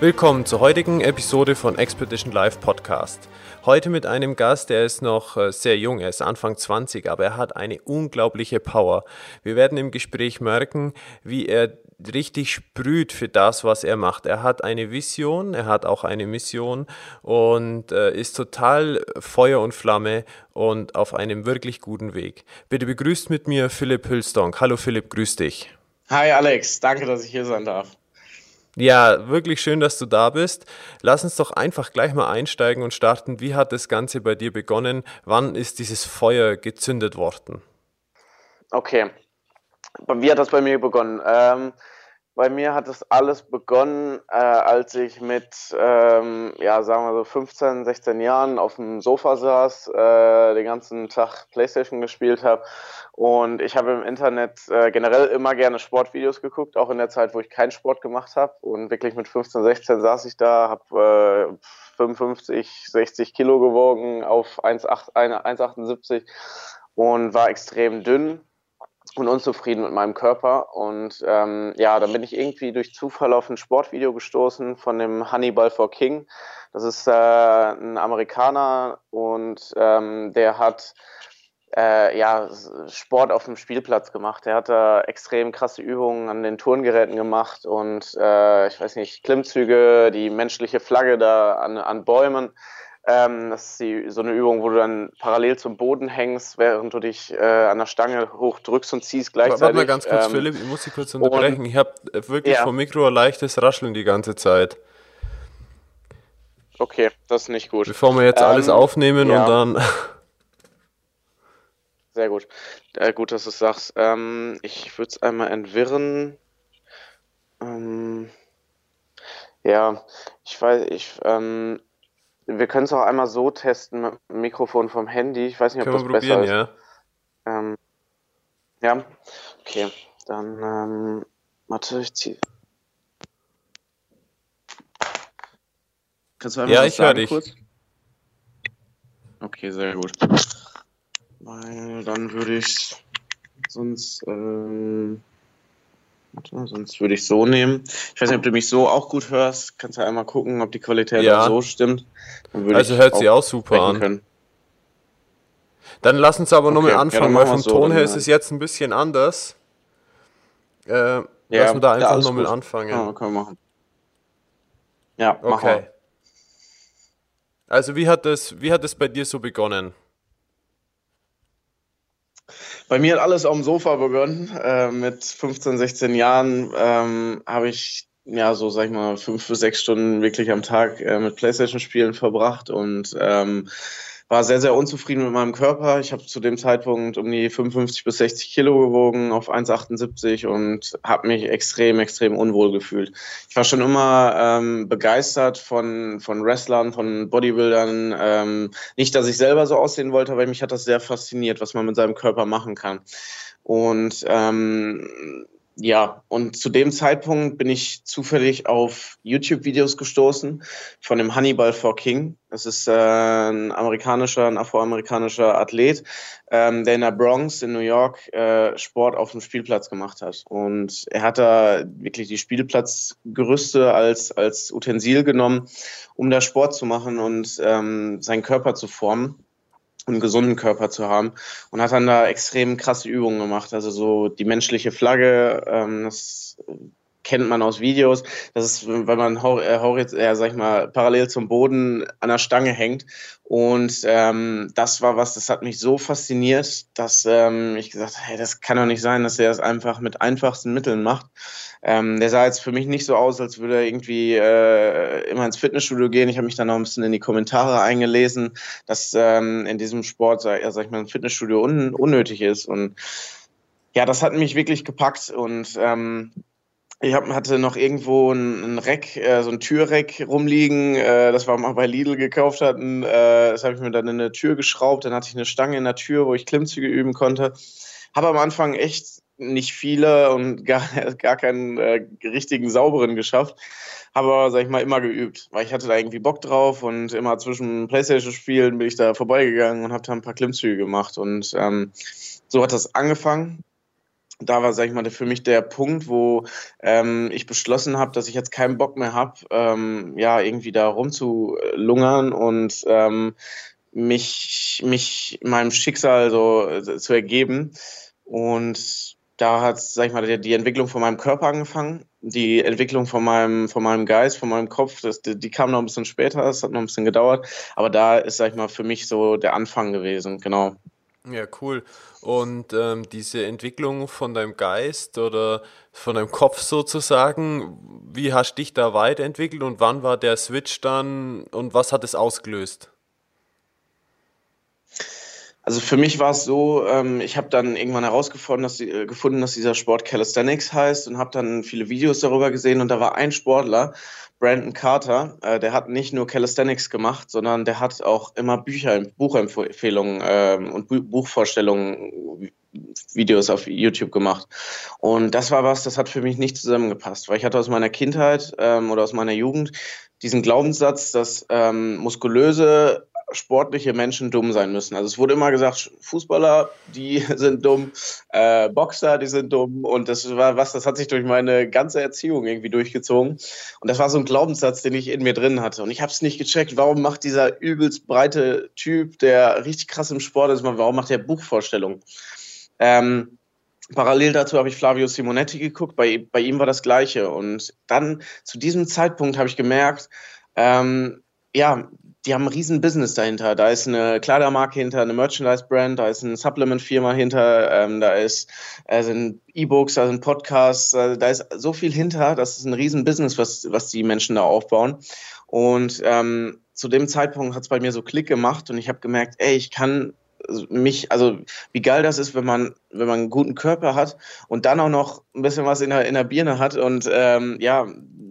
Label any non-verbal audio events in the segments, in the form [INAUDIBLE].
Willkommen zur heutigen Episode von Expedition Live Podcast. Heute mit einem Gast, der ist noch äh, sehr jung, er ist Anfang 20, aber er hat eine unglaubliche Power. Wir werden im Gespräch merken, wie er richtig sprüht für das, was er macht. Er hat eine Vision, er hat auch eine Mission und äh, ist total Feuer und Flamme und auf einem wirklich guten Weg. Bitte begrüßt mit mir Philipp Hülstonk. Hallo Philipp, grüß dich. Hi Alex, danke, dass ich hier sein darf. Ja, wirklich schön, dass du da bist. Lass uns doch einfach gleich mal einsteigen und starten. Wie hat das Ganze bei dir begonnen? Wann ist dieses Feuer gezündet worden? Okay, wie hat das bei mir begonnen? Ähm, bei mir hat das alles begonnen, äh, als ich mit, ähm, ja, sagen wir so 15, 16 Jahren auf dem Sofa saß, äh, den ganzen Tag Playstation gespielt habe. Und ich habe im Internet äh, generell immer gerne Sportvideos geguckt, auch in der Zeit, wo ich keinen Sport gemacht habe. Und wirklich mit 15, 16 saß ich da, habe äh, 55, 60 Kilo gewogen auf 1,78 und war extrem dünn und unzufrieden mit meinem Körper. Und ähm, ja, dann bin ich irgendwie durch Zufall auf ein Sportvideo gestoßen von dem Hannibal for King. Das ist äh, ein Amerikaner und ähm, der hat äh, ja, Sport auf dem Spielplatz gemacht. Er hat da extrem krasse Übungen an den Turngeräten gemacht und äh, ich weiß nicht, Klimmzüge, die menschliche Flagge da an, an Bäumen. Ähm, das ist die, so eine Übung, wo du dann parallel zum Boden hängst, während du dich äh, an der Stange hochdrückst und ziehst gleichzeitig. Warte mal ganz kurz, ähm, Philipp, ich muss dich kurz unterbrechen. Und, ich habe wirklich ja. vom Mikro ein leichtes Rascheln die ganze Zeit. Okay, das ist nicht gut. Bevor wir jetzt ähm, alles aufnehmen ja. und dann. Sehr gut. Äh, gut, dass du es sagst. Ähm, ich würde es einmal entwirren. Ähm, ja, ich weiß, ich, ähm, wir können es auch einmal so testen mit dem Mikrofon vom Handy. Ich weiß nicht, ob können das besser ist. Ja. Ähm, ja, okay. Dann, ähm, warte, ich ziehe. Kannst du einmal ja, ich höre dich. Kurz? Okay, sehr gut. Weil dann würde ich sonst ähm, sonst würde ich so nehmen. Ich weiß nicht, ob du mich so auch gut hörst. Kannst du einmal gucken, ob die Qualität ja. auch so stimmt. also hört sie auch super an. Können. Dann lass uns aber okay, nochmal anfangen, ja, weil vom so Ton her ist es jetzt ein bisschen anders. Äh, ja, lass uns da einfach nochmal anfangen. Ja, können wir machen. Ja, okay. Machen Also wie hat das, wie hat das bei dir so begonnen? Bei mir hat alles auf dem Sofa begonnen. Äh, mit 15, 16 Jahren ähm, habe ich ja so, sag ich mal, fünf bis sechs Stunden wirklich am Tag äh, mit Playstation-Spielen verbracht und ähm, war sehr, sehr unzufrieden mit meinem Körper. Ich habe zu dem Zeitpunkt um die 55 bis 60 Kilo gewogen auf 1,78 und habe mich extrem, extrem unwohl gefühlt. Ich war schon immer ähm, begeistert von, von Wrestlern, von Bodybuildern. Ähm, nicht, dass ich selber so aussehen wollte, aber mich hat das sehr fasziniert, was man mit seinem Körper machen kann. Und ähm, ja, und zu dem Zeitpunkt bin ich zufällig auf YouTube-Videos gestoßen von dem Hannibal for King. Das ist äh, ein amerikanischer, ein afroamerikanischer Athlet, ähm, der in der Bronx in New York äh, Sport auf dem Spielplatz gemacht hat. Und er hat da wirklich die Spielplatzgerüste als, als Utensil genommen, um da Sport zu machen und ähm, seinen Körper zu formen einen gesunden Körper zu haben und hat dann da extrem krasse Übungen gemacht. Also so die menschliche Flagge, ähm, das kennt man aus Videos. Das ist, wenn man äh, sag ich mal, parallel zum Boden an der Stange hängt. Und ähm, das war was, das hat mich so fasziniert, dass ähm, ich gesagt habe, hey, das kann doch nicht sein, dass er das einfach mit einfachsten Mitteln macht. Ähm, der sah jetzt für mich nicht so aus, als würde er irgendwie äh, immer ins Fitnessstudio gehen. Ich habe mich dann noch ein bisschen in die Kommentare eingelesen, dass ähm, in diesem Sport, sag, sag ich mal, ein Fitnessstudio un unnötig ist. Und ja, das hat mich wirklich gepackt und ähm, ich hab, hatte noch irgendwo ein, ein Reck, äh, so ein Türreck rumliegen, äh, das wir mal bei Lidl gekauft hatten. Äh, das habe ich mir dann in eine Tür geschraubt. Dann hatte ich eine Stange in der Tür, wo ich Klimmzüge üben konnte. Habe am Anfang echt nicht viele und [LAUGHS] gar, gar keinen äh, richtigen sauberen geschafft. Habe aber, sag ich mal, immer geübt, weil ich hatte da irgendwie Bock drauf und immer zwischen Playstation-Spielen bin ich da vorbeigegangen und habe da ein paar Klimmzüge gemacht. Und ähm, so hat das angefangen da war, sag ich mal, für mich der Punkt, wo ähm, ich beschlossen habe, dass ich jetzt keinen Bock mehr habe, ähm, ja, irgendwie da rumzulungern und ähm, mich, mich meinem Schicksal so äh, zu ergeben. Und da hat, sag ich mal, die, die, Entwicklung von meinem Körper angefangen. Die Entwicklung von meinem, von meinem Geist, von meinem Kopf, das, die, die kam noch ein bisschen später, es hat noch ein bisschen gedauert. Aber da ist, sag ich mal, für mich so der Anfang gewesen, genau. Ja, cool. Und ähm, diese Entwicklung von deinem Geist oder von deinem Kopf sozusagen, wie hast du dich da weiterentwickelt und wann war der Switch dann und was hat es ausgelöst? Also für mich war es so, ähm, ich habe dann irgendwann herausgefunden, dass, die, äh, gefunden, dass dieser Sport Calisthenics heißt und habe dann viele Videos darüber gesehen und da war ein Sportler, Brandon Carter, äh, der hat nicht nur Calisthenics gemacht, sondern der hat auch immer Bücher, Buchempfehlungen ähm, und Bu Buchvorstellungen, Videos auf YouTube gemacht. Und das war was, das hat für mich nicht zusammengepasst, weil ich hatte aus meiner Kindheit ähm, oder aus meiner Jugend diesen Glaubenssatz, dass ähm, muskulöse sportliche Menschen dumm sein müssen. Also es wurde immer gesagt, Fußballer, die [LAUGHS] sind dumm, äh, Boxer, die sind dumm und das war was, das hat sich durch meine ganze Erziehung irgendwie durchgezogen und das war so ein Glaubenssatz, den ich in mir drin hatte und ich habe es nicht gecheckt, warum macht dieser übelst breite Typ, der richtig krass im Sport ist, warum macht der Buchvorstellungen? Ähm, Parallel dazu habe ich Flavio Simonetti geguckt, bei, bei ihm war das Gleiche. Und dann zu diesem Zeitpunkt habe ich gemerkt, ähm, ja, die haben ein riesen Business dahinter. Da ist eine Kleidermarke hinter, eine Merchandise-Brand, da ist eine Supplement-Firma hinter, ähm, da ist, äh, sind E-Books, da sind Podcasts, äh, da ist so viel hinter. Das ist ein riesen Business, was, was die Menschen da aufbauen. Und ähm, zu dem Zeitpunkt hat es bei mir so Klick gemacht und ich habe gemerkt, ey, ich kann mich, also wie geil das ist, wenn man, wenn man einen guten Körper hat und dann auch noch ein bisschen was in der, in der Birne hat und ähm, ja,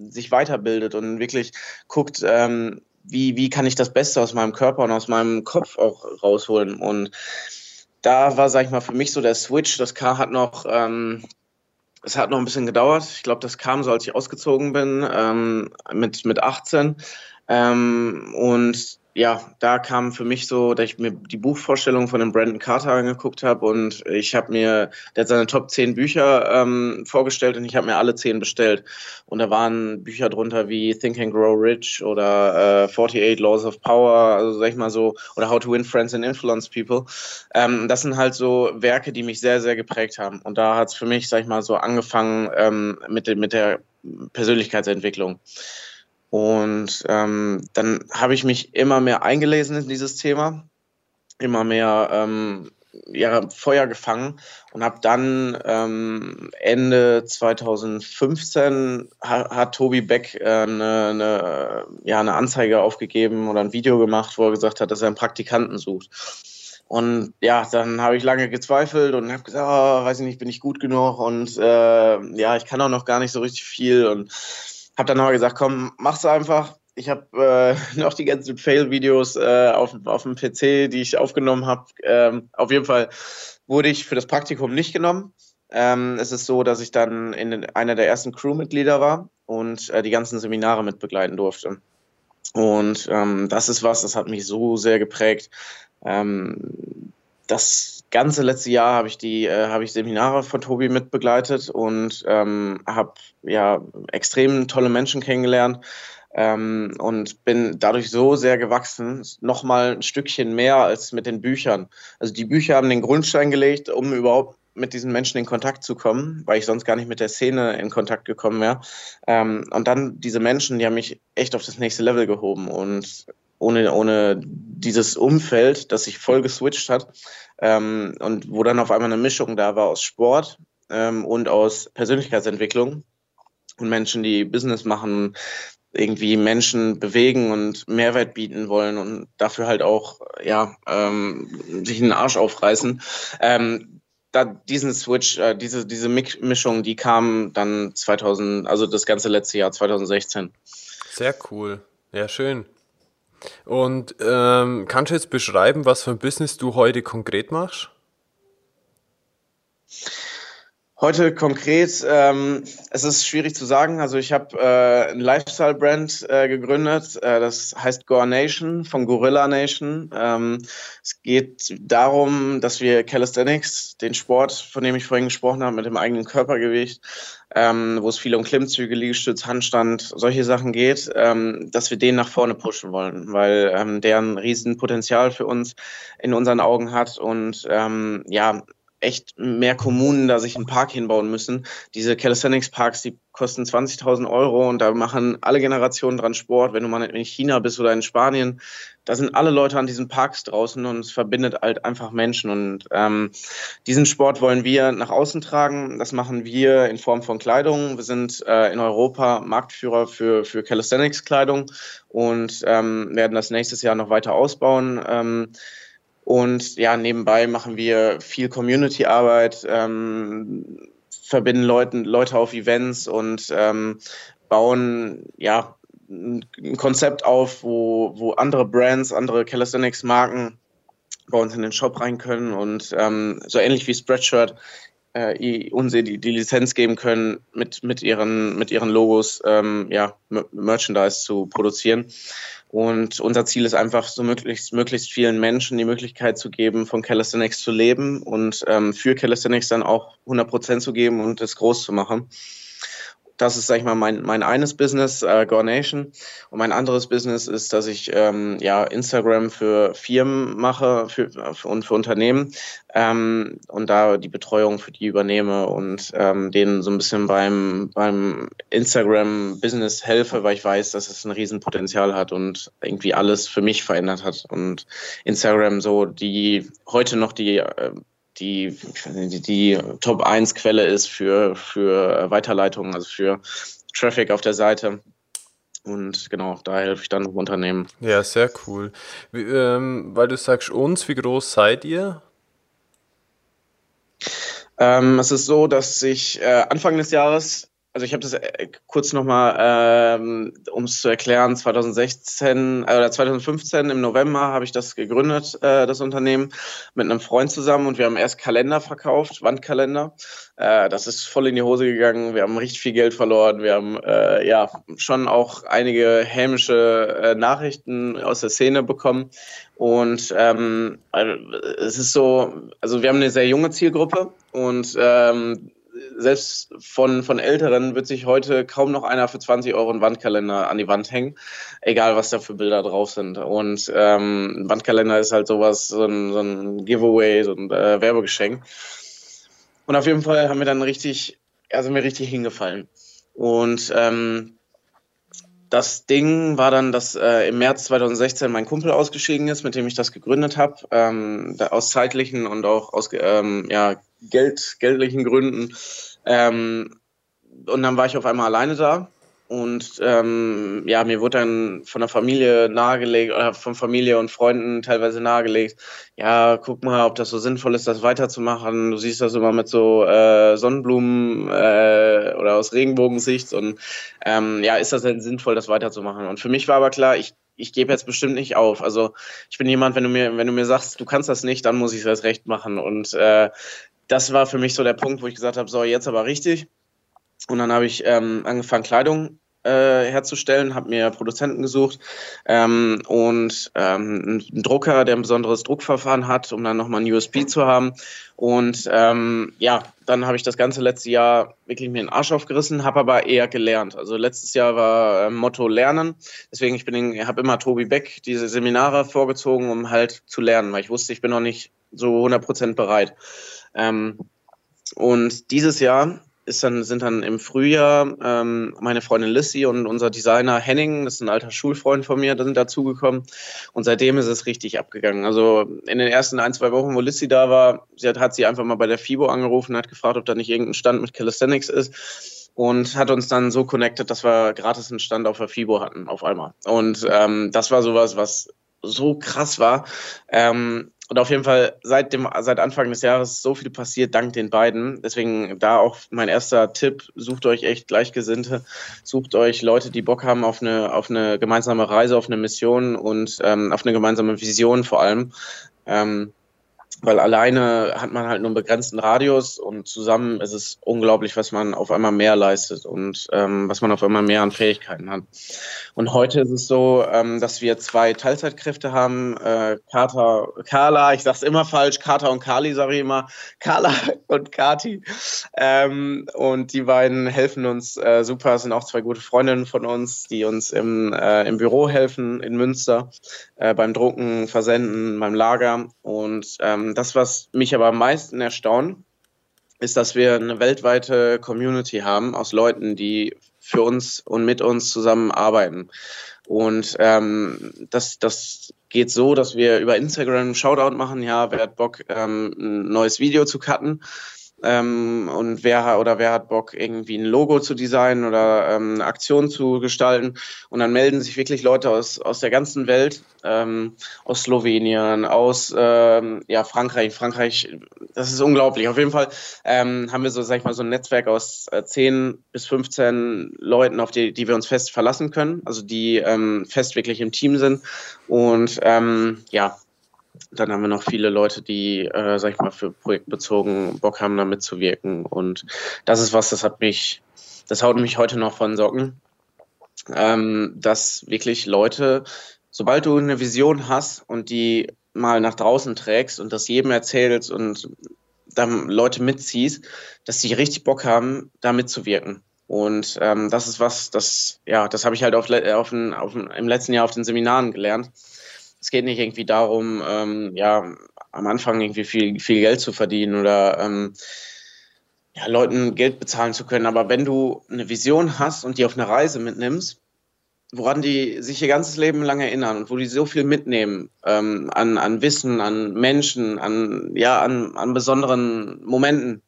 sich weiterbildet und wirklich guckt, ähm, wie, wie kann ich das Beste aus meinem Körper und aus meinem Kopf auch rausholen. Und da war, sag ich mal, für mich so der Switch. Das K hat noch, ähm, es hat noch ein bisschen gedauert. Ich glaube, das kam so, als ich ausgezogen bin, ähm, mit, mit 18. Ähm, und ja, da kam für mich so, dass ich mir die Buchvorstellung von dem Brandon Carter angeguckt habe und ich habe mir, der hat seine Top 10 Bücher ähm, vorgestellt und ich habe mir alle 10 bestellt. Und da waren Bücher drunter wie Think and Grow Rich oder äh, 48 Laws of Power, also sag ich mal so, oder How to Win Friends and Influence People. Ähm, das sind halt so Werke, die mich sehr, sehr geprägt haben. Und da hat es für mich, sag ich mal, so angefangen ähm, mit, de, mit der Persönlichkeitsentwicklung. Und ähm, dann habe ich mich immer mehr eingelesen in dieses Thema, immer mehr ähm, ja, Feuer gefangen und habe dann ähm, Ende 2015 hat, Tobi Beck äh, eine, eine, ja, eine Anzeige aufgegeben oder ein Video gemacht, wo er gesagt hat, dass er einen Praktikanten sucht. Und ja, dann habe ich lange gezweifelt und habe gesagt, oh, weiß ich nicht, bin ich gut genug und äh, ja, ich kann auch noch gar nicht so richtig viel und habe dann aber gesagt, komm, mach's einfach. Ich habe äh, [LAUGHS] noch die ganzen Fail-Videos äh, auf, auf dem PC, die ich aufgenommen habe. Ähm, auf jeden Fall wurde ich für das Praktikum nicht genommen. Ähm, es ist so, dass ich dann in einer der ersten Crewmitglieder war und äh, die ganzen Seminare mit begleiten durfte. Und ähm, das ist was, das hat mich so sehr geprägt. Ähm, das ganze letzte Jahr habe ich die äh, habe ich Seminare von Tobi mitbegleitet und ähm, habe ja extrem tolle Menschen kennengelernt ähm, und bin dadurch so sehr gewachsen, noch mal ein Stückchen mehr als mit den Büchern. Also die Bücher haben den Grundstein gelegt, um überhaupt mit diesen Menschen in Kontakt zu kommen, weil ich sonst gar nicht mit der Szene in Kontakt gekommen wäre. Ähm, und dann diese Menschen, die haben mich echt auf das nächste Level gehoben und ohne, ohne dieses Umfeld, das sich voll geswitcht hat ähm, und wo dann auf einmal eine Mischung da war aus Sport ähm, und aus Persönlichkeitsentwicklung und Menschen, die Business machen, irgendwie Menschen bewegen und Mehrwert bieten wollen und dafür halt auch ja ähm, sich einen Arsch aufreißen. Ähm, da, diesen Switch, äh, diese, diese Mischung, die kam dann 2000, also das ganze letzte Jahr, 2016. Sehr cool. Ja, schön. Und ähm, kannst du jetzt beschreiben, was für ein Business du heute konkret machst? Heute konkret, ähm, es ist schwierig zu sagen. Also ich habe äh, ein Lifestyle-Brand äh, gegründet, äh, das heißt Gore Nation von Gorilla Nation. Ähm, es geht darum, dass wir Calisthenics, den Sport, von dem ich vorhin gesprochen habe, mit dem eigenen Körpergewicht, ähm, wo es viel um Klimmzüge, Liegestütz, Handstand, solche Sachen geht, ähm, dass wir den nach vorne pushen wollen, weil ähm, der ein Riesenpotenzial für uns in unseren Augen hat und ähm, ja, echt mehr Kommunen da sich einen Park hinbauen müssen. Diese Calisthenics Parks, die kosten 20.000 Euro und da machen alle Generationen dran Sport. Wenn du mal in China bist oder in Spanien, da sind alle Leute an diesen Parks draußen und es verbindet halt einfach Menschen. Und ähm, diesen Sport wollen wir nach außen tragen. Das machen wir in Form von Kleidung. Wir sind äh, in Europa Marktführer für, für Calisthenics-Kleidung und ähm, werden das nächstes Jahr noch weiter ausbauen. Ähm, und ja, nebenbei machen wir viel Community-Arbeit, ähm, verbinden Leuten, Leute auf Events und ähm, bauen ja ein Konzept auf, wo, wo andere Brands, andere Calisthenics-Marken bei uns in den Shop rein können und ähm, so ähnlich wie Spreadshirt äh, uns die, die Lizenz geben können, mit, mit, ihren, mit ihren Logos ähm, ja, Merchandise zu produzieren. Und unser Ziel ist einfach, so möglichst, möglichst vielen Menschen die Möglichkeit zu geben, von Calisthenics zu leben und ähm, für Calisthenics dann auch 100 Prozent zu geben und es groß zu machen das ist, sag ich mal, mein, mein eines Business, äh, Gornation. Und mein anderes Business ist, dass ich ähm, ja Instagram für Firmen mache für, für, und für Unternehmen ähm, und da die Betreuung für die übernehme und ähm, denen so ein bisschen beim, beim Instagram-Business helfe, weil ich weiß, dass es ein Riesenpotenzial hat und irgendwie alles für mich verändert hat. Und Instagram so die heute noch die äh, die, die, die Top 1 Quelle ist für, für Weiterleitungen, also für Traffic auf der Seite. Und genau, da helfe ich dann Unternehmen. Ja, sehr cool. Wie, ähm, weil du sagst uns, wie groß seid ihr? Ähm, es ist so, dass ich äh, Anfang des Jahres also ich habe das äh, kurz nochmal, ähm, um es zu erklären, 2016 äh, oder 2015 im November habe ich das gegründet, äh, das Unternehmen, mit einem Freund zusammen und wir haben erst Kalender verkauft, Wandkalender. Äh, das ist voll in die Hose gegangen. Wir haben richtig viel Geld verloren. Wir haben äh, ja schon auch einige hämische äh, Nachrichten aus der Szene bekommen. Und ähm, also, es ist so, also wir haben eine sehr junge Zielgruppe und ähm, selbst von, von Älteren wird sich heute kaum noch einer für 20 Euro einen Wandkalender an die Wand hängen, egal was da für Bilder drauf sind. Und ähm, ein Wandkalender ist halt sowas, so ein, so ein Giveaway, so ein äh, Werbegeschenk. Und auf jeden Fall haben wir dann richtig, also mir richtig hingefallen. Und ähm, das Ding war dann, dass äh, im März 2016 mein Kumpel ausgeschieden ist, mit dem ich das gegründet habe, ähm, aus zeitlichen und auch aus ähm, ja, Geld, geldlichen Gründen. Ähm, und dann war ich auf einmal alleine da und ähm, ja, mir wurde dann von der Familie nahegelegt oder von Familie und Freunden teilweise nahegelegt, ja, guck mal, ob das so sinnvoll ist, das weiterzumachen. Du siehst das immer mit so äh, Sonnenblumen äh, oder aus Regenbogensicht und ähm, ja, ist das denn sinnvoll, das weiterzumachen? Und für mich war aber klar, ich ich gebe jetzt bestimmt nicht auf. Also ich bin jemand, wenn du mir, wenn du mir sagst, du kannst das nicht, dann muss ich es erst recht machen. Und äh, das war für mich so der Punkt, wo ich gesagt habe, so jetzt aber richtig. Und dann habe ich ähm, angefangen, Kleidung äh, herzustellen, habe mir Produzenten gesucht ähm, und ähm, einen Drucker, der ein besonderes Druckverfahren hat, um dann nochmal ein USB zu haben. Und ähm, ja, dann habe ich das ganze letzte Jahr wirklich mir den Arsch aufgerissen, habe aber eher gelernt. Also letztes Jahr war äh, Motto Lernen. Deswegen ich habe immer Tobi Beck diese Seminare vorgezogen, um halt zu lernen, weil ich wusste, ich bin noch nicht so 100% bereit. Ähm, und dieses Jahr dann, sind dann im Frühjahr ähm, meine Freundin Lissy und unser Designer Henning, das ist ein alter Schulfreund von mir, sind dazugekommen. Und seitdem ist es richtig abgegangen. Also in den ersten ein, zwei Wochen, wo Lissy da war, sie hat, hat sie einfach mal bei der FIBO angerufen, hat gefragt, ob da nicht irgendein Stand mit Calisthenics ist und hat uns dann so connected, dass wir gratis einen Stand auf der FIBO hatten auf einmal. Und ähm, das war sowas, was so krass war. Ähm, und auf jeden Fall seit dem seit Anfang des Jahres so viel passiert dank den beiden. Deswegen da auch mein erster Tipp: Sucht euch echt Gleichgesinnte, sucht euch Leute, die Bock haben auf eine auf eine gemeinsame Reise, auf eine Mission und ähm, auf eine gemeinsame Vision vor allem. Ähm, weil alleine hat man halt nur einen begrenzten Radius und zusammen ist es unglaublich, was man auf einmal mehr leistet und ähm, was man auf einmal mehr an Fähigkeiten hat. Und heute ist es so, ähm, dass wir zwei Teilzeitkräfte haben, äh, Kata, Carla, ich sag's immer falsch, Kata und Kali sage ich immer, Carla [LAUGHS] und Kati. Ähm, und die beiden helfen uns äh, super, sind auch zwei gute Freundinnen von uns, die uns im, äh, im Büro helfen in Münster, äh, beim Drucken, Versenden, beim Lager und ähm, das, was mich aber am meisten erstaunt, ist, dass wir eine weltweite Community haben aus Leuten, die für uns und mit uns zusammenarbeiten. Und ähm, das, das geht so, dass wir über Instagram einen Shoutout machen. Ja, wer hat Bock, ähm, ein neues Video zu cutten? Ähm, und wer oder wer hat Bock, irgendwie ein Logo zu designen oder ähm, eine Aktion zu gestalten. Und dann melden sich wirklich Leute aus, aus der ganzen Welt, ähm, aus Slowenien, aus ähm, ja, Frankreich. Frankreich, das ist unglaublich. Auf jeden Fall ähm, haben wir so, sag ich mal, so ein Netzwerk aus äh, 10 bis 15 Leuten, auf die, die wir uns fest verlassen können, also die ähm, fest wirklich im Team sind. Und ja, dann haben wir noch viele Leute, die, äh, sag ich mal, für projektbezogen Bock haben, da mitzuwirken. Und das ist was, das hat mich, das haut mich heute noch von Socken. Ähm, dass wirklich Leute, sobald du eine Vision hast und die mal nach draußen trägst und das jedem erzählst und dann Leute mitziehst, dass die richtig Bock haben, da mitzuwirken. Und ähm, das ist was, das, ja, das habe ich halt auf, auf, auf, im letzten Jahr auf den Seminaren gelernt es geht nicht irgendwie darum, ähm, ja, am Anfang irgendwie viel, viel Geld zu verdienen oder ähm, ja, Leuten Geld bezahlen zu können. Aber wenn du eine Vision hast und die auf eine Reise mitnimmst, woran die sich ihr ganzes Leben lang erinnern und wo die so viel mitnehmen ähm, an, an Wissen, an Menschen, an, ja, an, an besonderen Momenten,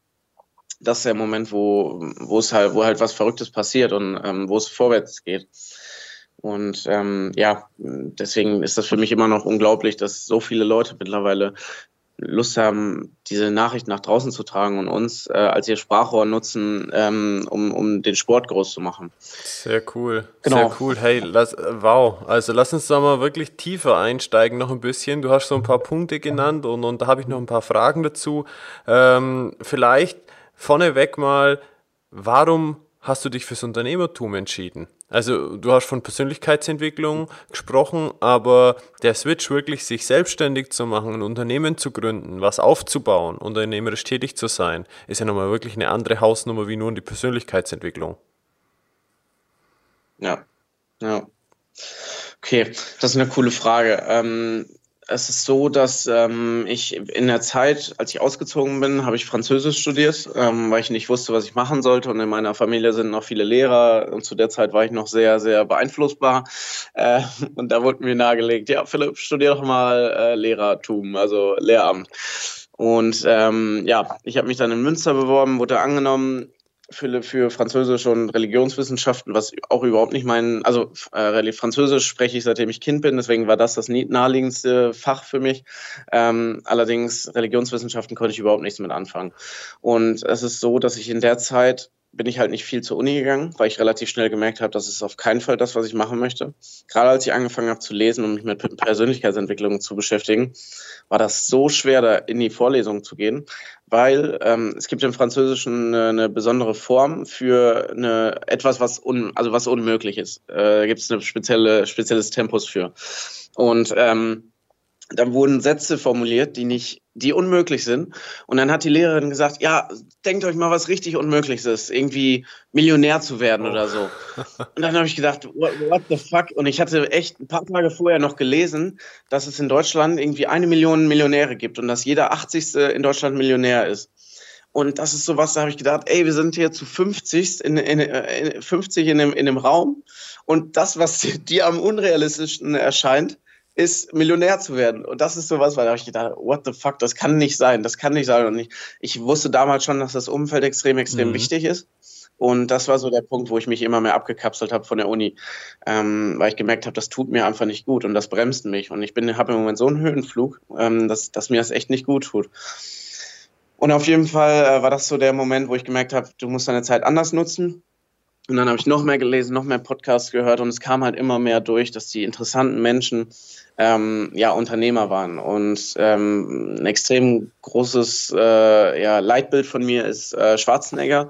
das ist der Moment, wo, wo es halt, wo halt was Verrücktes passiert und ähm, wo es vorwärts geht. Und ähm, ja, deswegen ist das für mich immer noch unglaublich, dass so viele Leute mittlerweile Lust haben, diese Nachricht nach draußen zu tragen und uns äh, als ihr Sprachrohr nutzen, ähm, um, um den Sport groß zu machen. Sehr cool. Genau. Sehr cool. Hey, lass, wow. Also lass uns da mal wirklich tiefer einsteigen noch ein bisschen. Du hast so ein paar Punkte genannt und, und da habe ich noch ein paar Fragen dazu. Ähm, vielleicht vorneweg mal, warum hast du dich fürs Unternehmertum entschieden? Also du hast von Persönlichkeitsentwicklung gesprochen, aber der Switch wirklich sich selbstständig zu machen, ein Unternehmen zu gründen, was aufzubauen, unternehmerisch tätig zu sein, ist ja nochmal wirklich eine andere Hausnummer wie nur die Persönlichkeitsentwicklung. Ja, ja. Okay, das ist eine coole Frage. Ähm, es ist so, dass ähm, ich in der Zeit, als ich ausgezogen bin, habe ich Französisch studiert, ähm, weil ich nicht wusste, was ich machen sollte. Und in meiner Familie sind noch viele Lehrer. Und zu der Zeit war ich noch sehr, sehr beeinflussbar. Äh, und da wurde mir nahegelegt, ja, Philipp, studier doch mal äh, Lehrertum, also Lehramt. Und ähm, ja, ich habe mich dann in Münster beworben, wurde angenommen für, für Französisch und Religionswissenschaften, was auch überhaupt nicht mein, also äh, Französisch spreche ich seitdem ich Kind bin, deswegen war das das naheliegendste Fach für mich. Ähm, allerdings Religionswissenschaften konnte ich überhaupt nichts mit anfangen. Und es ist so, dass ich in der Zeit bin ich halt nicht viel zur Uni gegangen, weil ich relativ schnell gemerkt habe, das ist auf keinen Fall das, was ich machen möchte. Gerade als ich angefangen habe zu lesen und mich mit Persönlichkeitsentwicklung zu beschäftigen, war das so schwer, da in die Vorlesung zu gehen, weil ähm, es gibt im Französischen eine, eine, besondere Form für eine etwas, was un, also was unmöglich ist. Äh, da gibt es eine spezielle spezielles Tempus für. Und ähm, dann wurden Sätze formuliert, die nicht, die unmöglich sind. Und dann hat die Lehrerin gesagt, ja, denkt euch mal was richtig Unmögliches ist, irgendwie Millionär zu werden oh. oder so. Und dann habe ich gedacht, what, what, the fuck? Und ich hatte echt ein paar Tage vorher noch gelesen, dass es in Deutschland irgendwie eine Million Millionäre gibt und dass jeder 80. in Deutschland Millionär ist. Und das ist sowas, da habe ich gedacht, ey, wir sind hier zu 50 in, in, in 50 in dem, in dem Raum. Und das, was [LAUGHS] dir am unrealistischsten erscheint, ist, Millionär zu werden. Und das ist sowas, weil da habe ich gedacht, what the fuck, das kann nicht sein, das kann nicht sein. Und ich, ich wusste damals schon, dass das Umfeld extrem, extrem mhm. wichtig ist. Und das war so der Punkt, wo ich mich immer mehr abgekapselt habe von der Uni, ähm, weil ich gemerkt habe, das tut mir einfach nicht gut und das bremst mich. Und ich bin, habe im Moment so einen Höhenflug, ähm, dass, dass mir das echt nicht gut tut. Und auf jeden Fall äh, war das so der Moment, wo ich gemerkt habe, du musst deine Zeit anders nutzen. Und dann habe ich noch mehr gelesen, noch mehr Podcasts gehört und es kam halt immer mehr durch, dass die interessanten Menschen ähm, ja Unternehmer waren. Und ähm, ein extrem großes äh, ja, Leitbild von mir ist äh, Schwarzenegger.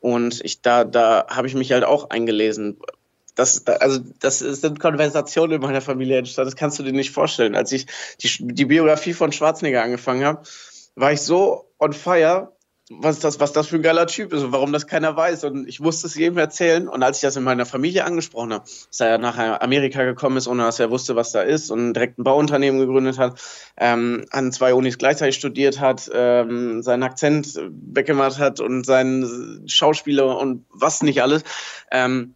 Und ich da, da habe ich mich halt auch eingelesen. Das, also das sind Konversationen in meiner Familie entstanden. Das kannst du dir nicht vorstellen. Als ich die, die Biografie von Schwarzenegger angefangen habe, war ich so on fire, was das, was das für ein geiler Typ ist und warum das keiner weiß. Und ich musste es jedem erzählen. Und als ich das in meiner Familie angesprochen habe, dass er nach Amerika gekommen ist, ohne dass er wusste, was da ist und direkt ein Bauunternehmen gegründet hat, ähm, an zwei Unis gleichzeitig studiert hat, ähm, seinen Akzent weggemacht hat und seinen Schauspieler und was nicht alles. Ähm,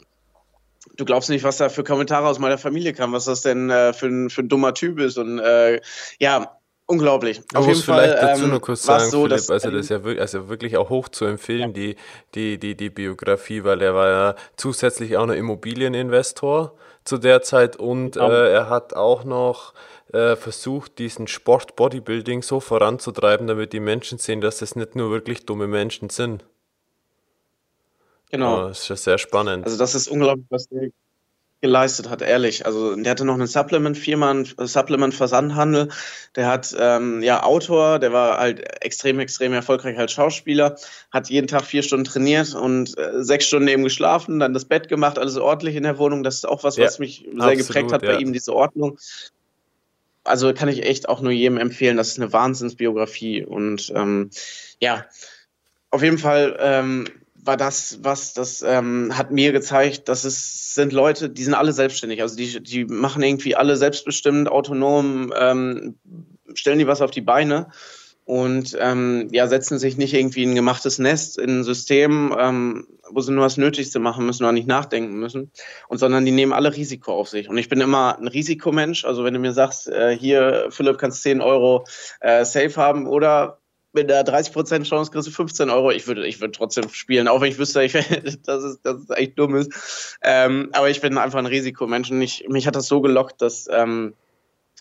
du glaubst nicht, was da für Kommentare aus meiner Familie kam, was das denn äh, für, ein, für ein dummer Typ ist. Und äh, ja, unglaublich. Man muss vielleicht Fall, dazu ähm, nur kurz sagen, so, Philipp, also das ist ja wirklich, also wirklich auch hoch zu empfehlen, ja. die, die, die, die Biografie, weil er war ja zusätzlich auch noch Immobilieninvestor zu der Zeit und ja. äh, er hat auch noch äh, versucht, diesen Sport Bodybuilding so voranzutreiben, damit die Menschen sehen, dass das nicht nur wirklich dumme Menschen sind. Genau. Ja, das ist sehr spannend. Also das ist unglaublich, was der geleistet hat, ehrlich. Also der hatte noch eine Supplement-Firma, einen Supplement-Versandhandel. Der hat ähm, ja Autor, der war halt extrem, extrem erfolgreich als Schauspieler, hat jeden Tag vier Stunden trainiert und äh, sechs Stunden eben geschlafen, dann das Bett gemacht, alles ordentlich in der Wohnung. Das ist auch was, ja, was mich sehr absolut, geprägt hat ja. bei ihm, diese Ordnung. Also kann ich echt auch nur jedem empfehlen. Das ist eine Wahnsinnsbiografie und ähm, ja, auf jeden Fall ähm, war das, was das ähm, hat mir gezeigt, dass es sind Leute, die sind alle selbstständig. Also die, die machen irgendwie alle selbstbestimmt, autonom, ähm, stellen die was auf die Beine und ähm, ja, setzen sich nicht irgendwie in ein gemachtes Nest, in ein System, ähm, wo sie nur das Nötigste machen müssen oder nicht nachdenken müssen, und sondern die nehmen alle Risiko auf sich. Und ich bin immer ein Risikomensch. Also wenn du mir sagst, äh, hier, Philipp, kannst 10 Euro äh, safe haben oder mit der 30% Chance kriegst du 15 Euro. Ich würde ich würd trotzdem spielen, auch wenn ich wüsste, ich, dass, es, dass es echt dumm ist. Ähm, aber ich bin einfach ein Risikomensch und ich, mich hat das so gelockt, dass ähm,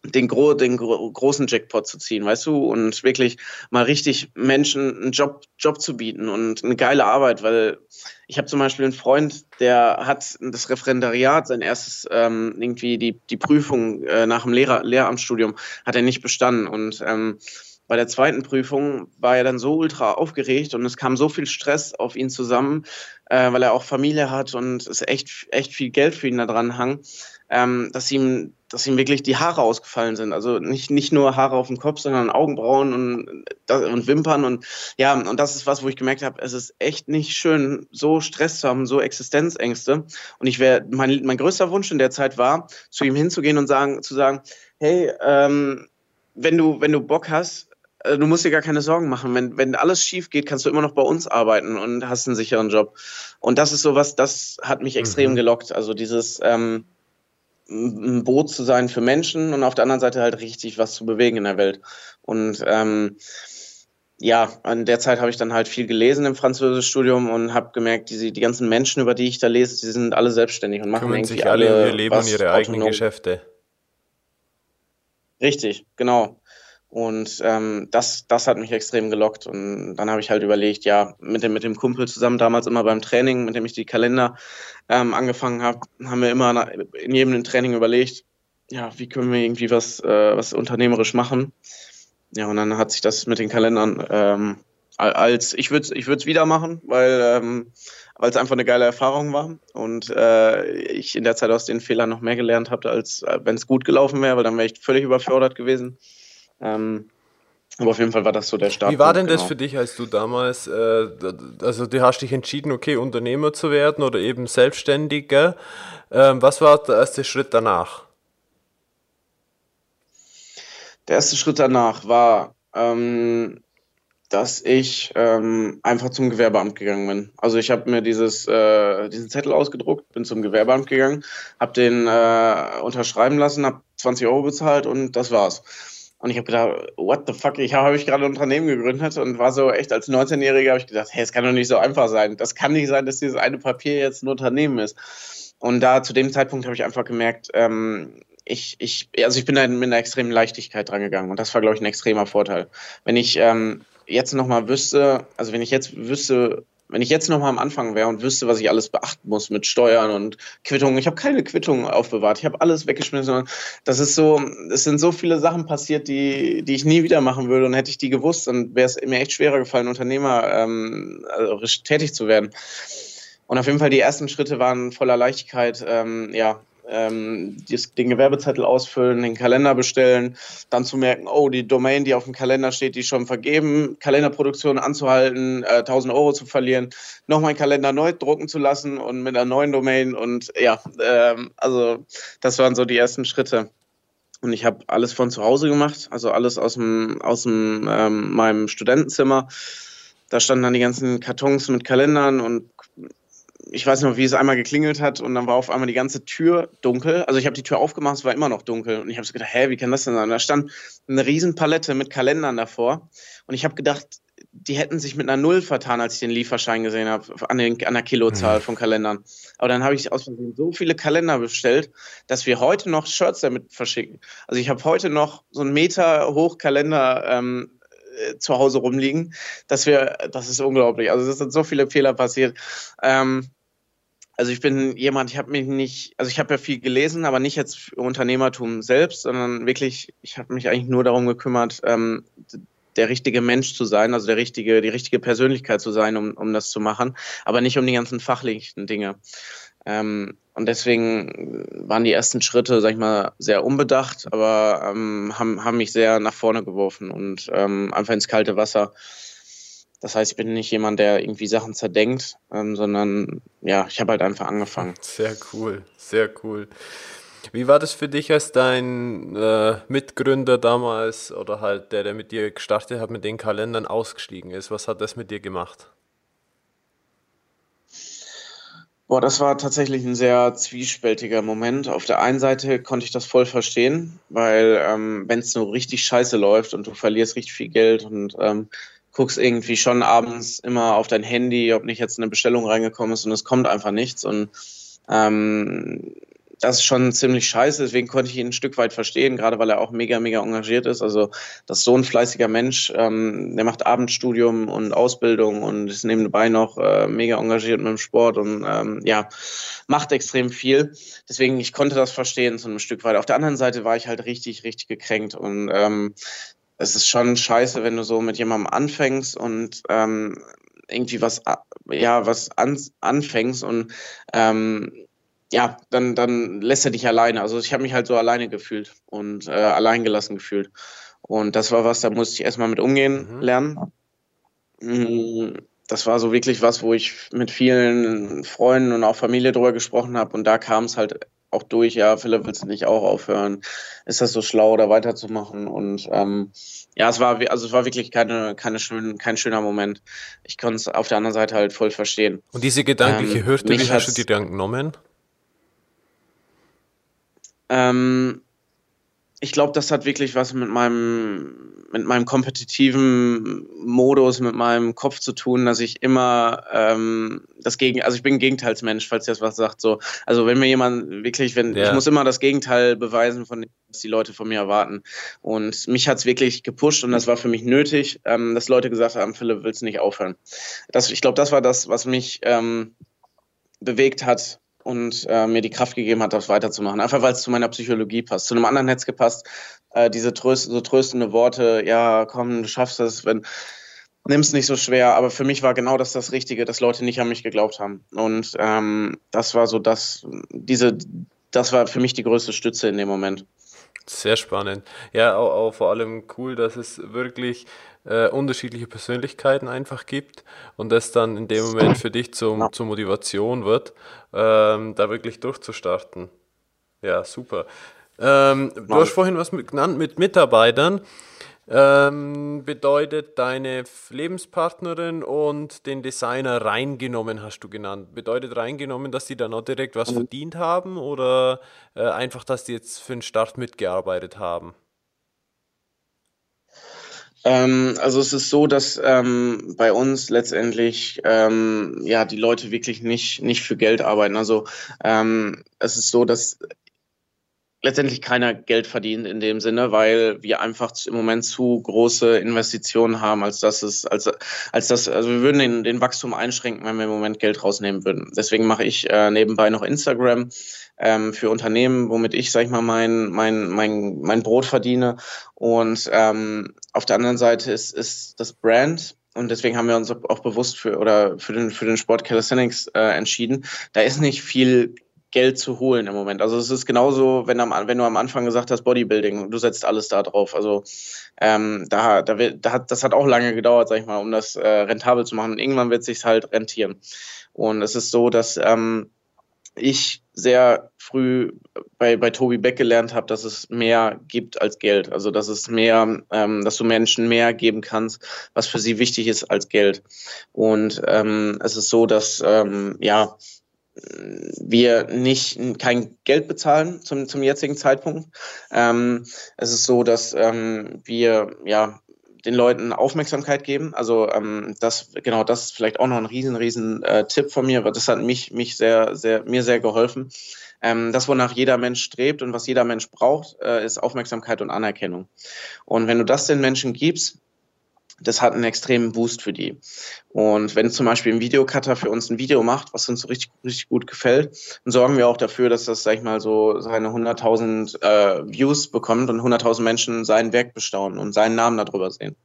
den, gro den gro großen Jackpot zu ziehen, weißt du, und wirklich mal richtig Menschen einen Job, Job zu bieten und eine geile Arbeit, weil ich habe zum Beispiel einen Freund, der hat das Referendariat, sein erstes ähm, irgendwie die, die Prüfung äh, nach dem Lehrer Lehramtsstudium hat er nicht bestanden und ähm, bei der zweiten Prüfung war er dann so ultra aufgeregt und es kam so viel Stress auf ihn zusammen, äh, weil er auch Familie hat und es echt, echt viel Geld für ihn da dran hang, ähm, dass ihm, dass ihm wirklich die Haare ausgefallen sind. Also nicht, nicht nur Haare auf dem Kopf, sondern Augenbrauen und, und Wimpern und ja, und das ist was, wo ich gemerkt habe, es ist echt nicht schön, so Stress zu haben, so Existenzängste. Und ich wäre, mein, mein größter Wunsch in der Zeit war, zu ihm hinzugehen und sagen, zu sagen, hey, ähm, wenn du, wenn du Bock hast, äh, du musst dir gar keine Sorgen machen. Wenn, wenn alles schief geht, kannst du immer noch bei uns arbeiten und hast einen sicheren Job. Und das ist sowas, das hat mich extrem mhm. gelockt. Also dieses ähm, ein Boot zu sein für Menschen und auf der anderen Seite halt richtig was zu bewegen in der Welt. Und ähm, ja, an der Zeit habe ich dann halt viel gelesen im Französischstudium und habe gemerkt, die, die ganzen Menschen, über die ich da lese, die sind alle selbstständig und machen Kümmern irgendwie sich alle um ihr Leben und ihre eigenen Geschäfte. Richtig, genau. Und ähm, das, das hat mich extrem gelockt. Und dann habe ich halt überlegt, ja, mit dem, mit dem Kumpel zusammen, damals immer beim Training, mit dem ich die Kalender ähm, angefangen habe, haben wir immer in jedem Training überlegt, ja, wie können wir irgendwie was, äh, was unternehmerisch machen. Ja, und dann hat sich das mit den Kalendern ähm, als, ich würde es ich wieder machen, weil ähm, es einfach eine geile Erfahrung war und äh, ich in der Zeit aus den Fehlern noch mehr gelernt habe, als äh, wenn es gut gelaufen wäre, weil dann wäre ich völlig überfordert gewesen. Ähm, aber auf jeden Fall war das so der Start. Wie war denn genau. das für dich, als du damals, äh, also du hast dich entschieden, okay, Unternehmer zu werden oder eben Selbstständiger. Ähm, was war der erste Schritt danach? Der erste Schritt danach war, ähm, dass ich ähm, einfach zum Gewerbeamt gegangen bin. Also ich habe mir dieses, äh, diesen Zettel ausgedruckt, bin zum Gewerbeamt gegangen, habe den äh, unterschreiben lassen, habe 20 Euro bezahlt und das war's. Und ich habe gedacht, what the fuck, ich habe hab ich gerade ein Unternehmen gegründet und war so echt als 19-Jähriger habe ich gedacht, hey, es kann doch nicht so einfach sein. Das kann nicht sein, dass dieses eine Papier jetzt ein Unternehmen ist. Und da zu dem Zeitpunkt habe ich einfach gemerkt, ähm, ich, ich, also ich bin da mit einer extremen Leichtigkeit dran gegangen und das war, glaube ich, ein extremer Vorteil. Wenn ich ähm, jetzt nochmal wüsste, also wenn ich jetzt wüsste, wenn ich jetzt nochmal am Anfang wäre und wüsste, was ich alles beachten muss mit Steuern und Quittungen, ich habe keine Quittungen aufbewahrt, ich habe alles weggeschmissen. Das ist so, es sind so viele Sachen passiert, die, die ich nie wieder machen würde und hätte ich die gewusst, dann wäre es mir echt schwerer gefallen, Unternehmer ähm, also tätig zu werden. Und auf jeden Fall die ersten Schritte waren voller Leichtigkeit, ähm, ja, ähm, den Gewerbezettel ausfüllen, den Kalender bestellen, dann zu merken, oh, die Domain, die auf dem Kalender steht, die ist schon vergeben, Kalenderproduktion anzuhalten, äh, 1000 Euro zu verlieren, noch meinen Kalender neu drucken zu lassen und mit einer neuen Domain und ja, ähm, also das waren so die ersten Schritte. Und ich habe alles von zu Hause gemacht, also alles aus dem, aus dem ähm, meinem Studentenzimmer. Da standen dann die ganzen Kartons mit Kalendern und ich weiß noch, wie es einmal geklingelt hat und dann war auf einmal die ganze Tür dunkel. Also ich habe die Tür aufgemacht, es war immer noch dunkel und ich habe so gedacht, hä, wie kann das denn sein? Da stand eine riesen Palette mit Kalendern davor und ich habe gedacht, die hätten sich mit einer Null vertan, als ich den Lieferschein gesehen habe, an, an der Kilozahl mhm. von Kalendern. Aber dann habe ich aus Versehen so viele Kalender bestellt, dass wir heute noch Shirts damit verschicken. Also ich habe heute noch so einen Meter hoch Kalender ähm, äh, zu Hause rumliegen, dass wir, das ist unglaublich. Also es sind so viele Fehler passiert. Ähm, also ich bin jemand, ich habe mich nicht, also ich habe ja viel gelesen, aber nicht jetzt Unternehmertum selbst, sondern wirklich, ich habe mich eigentlich nur darum gekümmert, ähm, der richtige Mensch zu sein, also der richtige, die richtige Persönlichkeit zu sein, um, um das zu machen, aber nicht um die ganzen fachlichen Dinge. Ähm, und deswegen waren die ersten Schritte, sag ich mal, sehr unbedacht, aber ähm, haben, haben mich sehr nach vorne geworfen und ähm, einfach ins kalte Wasser. Das heißt, ich bin nicht jemand, der irgendwie Sachen zerdenkt, ähm, sondern ja, ich habe halt einfach angefangen. Sehr cool, sehr cool. Wie war das für dich, als dein äh, Mitgründer damals oder halt der, der mit dir gestartet hat, mit den Kalendern ausgestiegen ist? Was hat das mit dir gemacht? Boah, das war tatsächlich ein sehr zwiespältiger Moment. Auf der einen Seite konnte ich das voll verstehen, weil ähm, wenn es nur richtig scheiße läuft und du verlierst richtig viel Geld und ähm, guckst irgendwie schon abends immer auf dein Handy, ob nicht jetzt eine Bestellung reingekommen ist und es kommt einfach nichts. Und ähm, das ist schon ziemlich scheiße, deswegen konnte ich ihn ein Stück weit verstehen, gerade weil er auch mega, mega engagiert ist. Also das ist so ein fleißiger Mensch, ähm, der macht Abendstudium und Ausbildung und ist nebenbei noch äh, mega engagiert mit dem Sport und ähm, ja, macht extrem viel. Deswegen, ich konnte das verstehen so ein Stück weit. Auf der anderen Seite war ich halt richtig, richtig gekränkt und ähm, es ist schon scheiße, wenn du so mit jemandem anfängst und ähm, irgendwie was, ja, was an, anfängst und ähm, ja, dann, dann lässt er dich alleine. Also ich habe mich halt so alleine gefühlt und äh, alleingelassen gefühlt. Und das war was, da musste ich erstmal mit umgehen mhm. lernen. Mm, das war so wirklich was, wo ich mit vielen Freunden und auch Familie drüber gesprochen habe. Und da kam es halt auch durch, ja, Philipp, willst du nicht auch aufhören? Ist das so schlau, da weiterzumachen? Und ähm, ja, es war, also es war wirklich keine, keine schön, kein schöner Moment. Ich konnte es auf der anderen Seite halt voll verstehen. Und diese gedankliche ähm, Hürde, wie hast du die dann genommen? Ähm, ich glaube, das hat wirklich was mit meinem mit meinem kompetitiven Modus, mit meinem Kopf zu tun, dass ich immer ähm, das Gegen, also ich bin ein Gegenteilsmensch, falls ihr das was sagt. So, also wenn mir jemand wirklich, wenn ja. ich muss immer das Gegenteil beweisen von dem, was die Leute von mir erwarten. Und mich hat es wirklich gepusht und das war für mich nötig, ähm, dass Leute gesagt haben, Philipp, willst du nicht aufhören? Das, ich glaube, das war das, was mich ähm, bewegt hat, und äh, mir die Kraft gegeben hat, das weiterzumachen. Einfach weil es zu meiner Psychologie passt. Zu einem anderen hätte es gepasst, äh, diese tröst, so tröstende Worte, ja, komm, du schaffst es, wenn nimm's nicht so schwer. Aber für mich war genau das das Richtige, dass Leute nicht an mich geglaubt haben. Und ähm, das war so das, diese, das war für mich die größte Stütze in dem Moment. Sehr spannend. Ja, auch, auch vor allem cool, dass es wirklich äh, unterschiedliche Persönlichkeiten einfach gibt und das dann in dem Moment für dich zum, ja. zur Motivation wird, ähm, da wirklich durchzustarten. Ja, super. Ähm, du hast vorhin was mit, genannt mit Mitarbeitern. Ähm, bedeutet deine Lebenspartnerin und den Designer reingenommen, hast du genannt. Bedeutet reingenommen, dass die dann auch direkt was mhm. verdient haben oder äh, einfach, dass die jetzt für den Start mitgearbeitet haben? Ähm, also es ist so, dass ähm, bei uns letztendlich ähm, ja die Leute wirklich nicht nicht für Geld arbeiten. Also ähm, es ist so, dass letztendlich keiner Geld verdient in dem Sinne, weil wir einfach im Moment zu große Investitionen haben, als dass es, als, als das, also wir würden den, den Wachstum einschränken, wenn wir im Moment Geld rausnehmen würden. Deswegen mache ich äh, nebenbei noch Instagram ähm, für Unternehmen, womit ich, sag ich mal, mein, mein, mein, mein Brot verdiene. Und ähm, auf der anderen Seite ist, ist das Brand, und deswegen haben wir uns auch bewusst für oder für den für den Sport Calisthenics äh, entschieden. Da ist nicht viel Geld zu holen im Moment. Also es ist genauso, wenn, am, wenn du am Anfang gesagt hast, Bodybuilding, du setzt alles da drauf. Also ähm, da, da, da hat, das hat auch lange gedauert, sag ich mal, um das äh, rentabel zu machen. Und irgendwann wird es sich halt rentieren. Und es ist so, dass ähm, ich sehr früh bei, bei Tobi Beck gelernt habe, dass es mehr gibt als Geld. Also dass es mehr, ähm, dass du Menschen mehr geben kannst, was für sie wichtig ist als Geld. Und ähm, es ist so, dass ähm, ja wir nicht kein Geld bezahlen zum, zum jetzigen Zeitpunkt. Ähm, es ist so, dass ähm, wir ja den Leuten Aufmerksamkeit geben. Also ähm, das genau das ist vielleicht auch noch ein riesen riesen äh, Tipp von mir, weil das hat mich mich sehr sehr mir sehr geholfen. Ähm, das, wonach jeder Mensch strebt und was jeder Mensch braucht, äh, ist Aufmerksamkeit und Anerkennung. Und wenn du das den Menschen gibst, das hat einen extremen Boost für die. Und wenn zum Beispiel ein Videocutter für uns ein Video macht, was uns so richtig, richtig gut gefällt, dann sorgen wir auch dafür, dass das, sag ich mal, so seine 100.000 äh, Views bekommt und 100.000 Menschen sein Werk bestaunen und seinen Namen darüber sehen.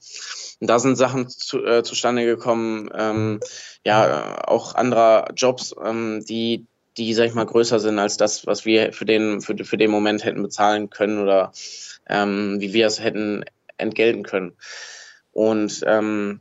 Und da sind Sachen zu, äh, zustande gekommen, ähm, ja, auch anderer Jobs, ähm, die, die, sag ich mal, größer sind als das, was wir für den, für, für den Moment hätten bezahlen können oder ähm, wie wir es hätten entgelten können. Und ähm,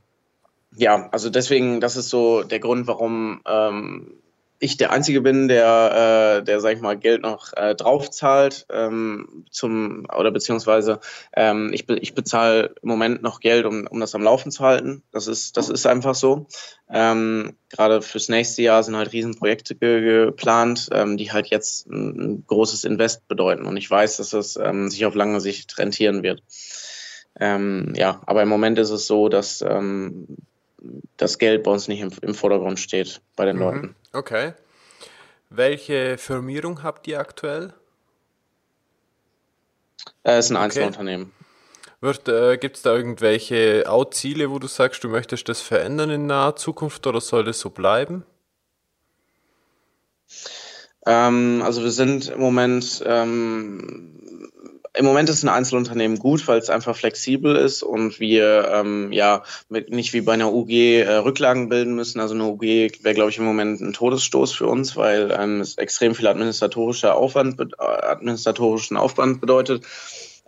ja, also deswegen, das ist so der Grund, warum ähm, ich der Einzige bin, der, äh, der sag ich mal, Geld noch äh, draufzahlt ähm, zum oder beziehungsweise ähm, ich, be ich bezahle im Moment noch Geld, um, um das am Laufen zu halten. Das ist, das ist einfach so. Ähm, Gerade fürs nächste Jahr sind halt Riesenprojekte ge geplant, ähm, die halt jetzt ein, ein, großes Invest bedeuten. Und ich weiß, dass das ähm, sich auf lange Sicht rentieren wird. Ähm, ja, aber im Moment ist es so, dass ähm, das Geld bei uns nicht im, im Vordergrund steht bei den mhm. Leuten. Okay. Welche Firmierung habt ihr aktuell? Äh, es ist ein Einzelunternehmen. Okay. Äh, Gibt es da irgendwelche Out-Ziele, wo du sagst, du möchtest das verändern in naher Zukunft oder soll das so bleiben? Ähm, also wir sind im Moment ähm, im Moment ist ein Einzelunternehmen gut, weil es einfach flexibel ist und wir ähm, ja mit, nicht wie bei einer UG äh, Rücklagen bilden müssen. Also eine UG wäre, glaube ich, im Moment ein Todesstoß für uns, weil ähm, es extrem viel administratorischer Aufwand, äh, administratorischen Aufwand bedeutet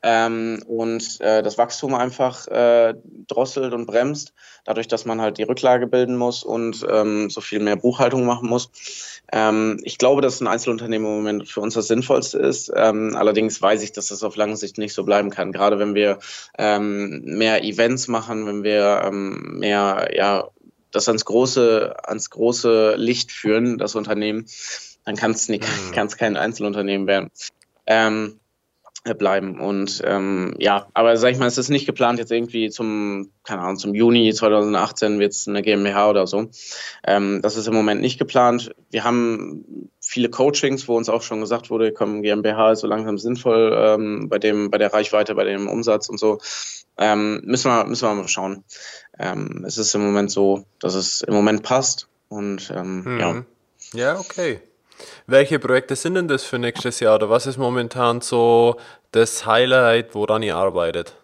ähm, und äh, das Wachstum einfach äh, drosselt und bremst, dadurch, dass man halt die Rücklage bilden muss und ähm, so viel mehr Buchhaltung machen muss. Ähm, ich glaube, dass ein Einzelunternehmen im Moment für uns das Sinnvollste ist. Ähm, allerdings weiß ich, dass das auf lange Sicht nicht so bleiben kann. Gerade wenn wir ähm, mehr Events machen, wenn wir ähm, mehr, ja, das ans große, ans große Licht führen, das Unternehmen, dann kann es mhm. kein Einzelunternehmen werden. Bleiben. Und ähm, ja, aber sag ich mal, es ist nicht geplant, jetzt irgendwie zum, keine Ahnung, zum Juni 2018 wird es eine GmbH oder so. Ähm, das ist im Moment nicht geplant. Wir haben viele Coachings, wo uns auch schon gesagt wurde, komm, GmbH ist so langsam sinnvoll ähm, bei dem, bei der Reichweite, bei dem Umsatz und so. Ähm, müssen wir, müssen wir mal schauen. Ähm, es ist im Moment so, dass es im Moment passt und mhm. ja. Ja, okay. Welche Projekte sind denn das für nächstes Jahr oder was ist momentan so das Highlight, woran ihr arbeitet?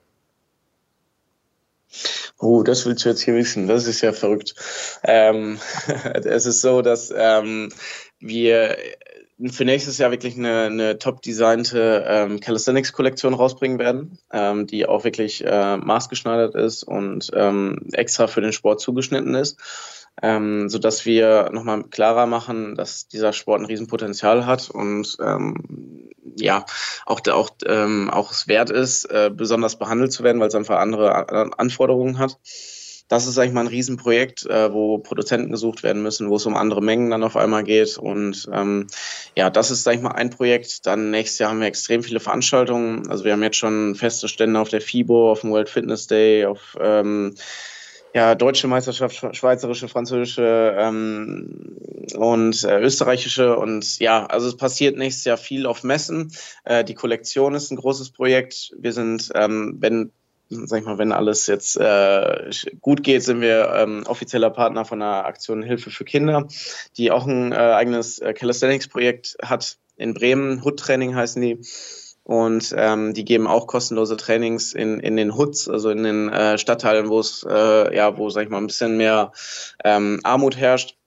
Oh, das willst du jetzt hier wissen. Das ist ja verrückt. Ähm, [LAUGHS] es ist so, dass ähm, wir für nächstes Jahr wirklich eine, eine top designte ähm, Calisthenics-Kollektion rausbringen werden, ähm, die auch wirklich äh, maßgeschneidert ist und ähm, extra für den Sport zugeschnitten ist ähm, sodass wir nochmal klarer machen, dass dieser Sport ein Riesenpotenzial hat und ähm, ja, auch, auch, ähm, auch es wert ist, äh, besonders behandelt zu werden, weil es einfach andere Anforderungen hat. das ist, sag ich mal, ein Riesenprojekt, äh, wo Produzenten gesucht werden müssen, wo es um andere Mengen dann auf einmal geht. Und ähm, ja, das ist, sag ich mal, ein Projekt. Dann nächstes Jahr haben wir extrem viele Veranstaltungen. Also wir haben jetzt schon feste Stände auf der FIBO, auf dem World Fitness Day, auf ähm, ja, deutsche Meisterschaft, schweizerische, französische ähm, und äh, österreichische. Und ja, also es passiert nächstes Jahr viel auf Messen. Äh, die Kollektion ist ein großes Projekt. Wir sind, ähm, wenn sag ich mal, wenn alles jetzt äh, gut geht, sind wir ähm, offizieller Partner von der Aktion Hilfe für Kinder, die auch ein äh, eigenes äh, Calisthenics-Projekt hat in Bremen. Hood Training heißen die. Und ähm, die geben auch kostenlose Trainings in, in den Hoods, also in den äh, Stadtteilen, wo es, äh, ja, wo, sag ich mal, ein bisschen mehr ähm, Armut herrscht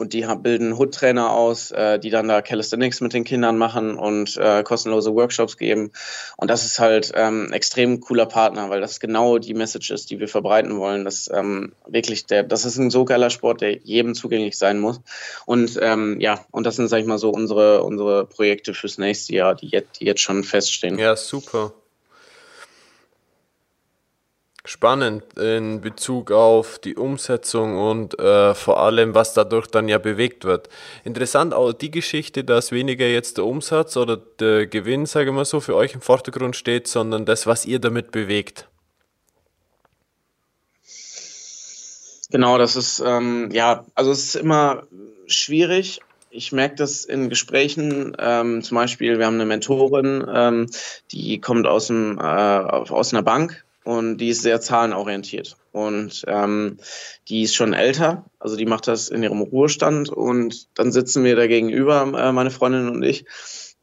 und die bilden Hood-Trainer aus, äh, die dann da Calisthenics mit den Kindern machen und äh, kostenlose Workshops geben. Und das ist halt ähm, extrem cooler Partner, weil das genau die Message ist, die wir verbreiten wollen. Das ähm, wirklich der, das ist ein so geiler Sport, der jedem zugänglich sein muss. Und ähm, ja, und das sind, sag ich mal, so unsere unsere Projekte fürs nächste Jahr, die jetzt, die jetzt schon feststehen. Ja, super spannend in Bezug auf die Umsetzung und äh, vor allem, was dadurch dann ja bewegt wird. Interessant auch die Geschichte, dass weniger jetzt der Umsatz oder der Gewinn, sage ich mal so, für euch im Vordergrund steht, sondern das, was ihr damit bewegt. Genau, das ist, ähm, ja, also es ist immer schwierig. Ich merke das in Gesprächen, ähm, zum Beispiel, wir haben eine Mentorin, ähm, die kommt aus, dem, äh, aus einer Bank und die ist sehr zahlenorientiert. Und ähm, die ist schon älter, also die macht das in ihrem Ruhestand und dann sitzen wir da gegenüber, äh, meine Freundin und ich.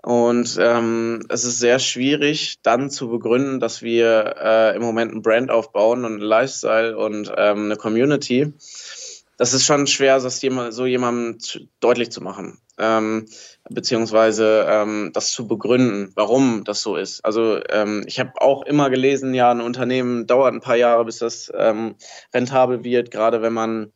Und ähm, es ist sehr schwierig, dann zu begründen, dass wir äh, im Moment ein Brand aufbauen und ein Lifestyle und ähm, eine Community. Das ist schon schwer, das so jemandem deutlich zu machen. Ähm, beziehungsweise ähm, das zu begründen, warum das so ist. Also ähm, ich habe auch immer gelesen, ja, ein Unternehmen dauert ein paar Jahre, bis das ähm, rentabel wird, gerade wenn man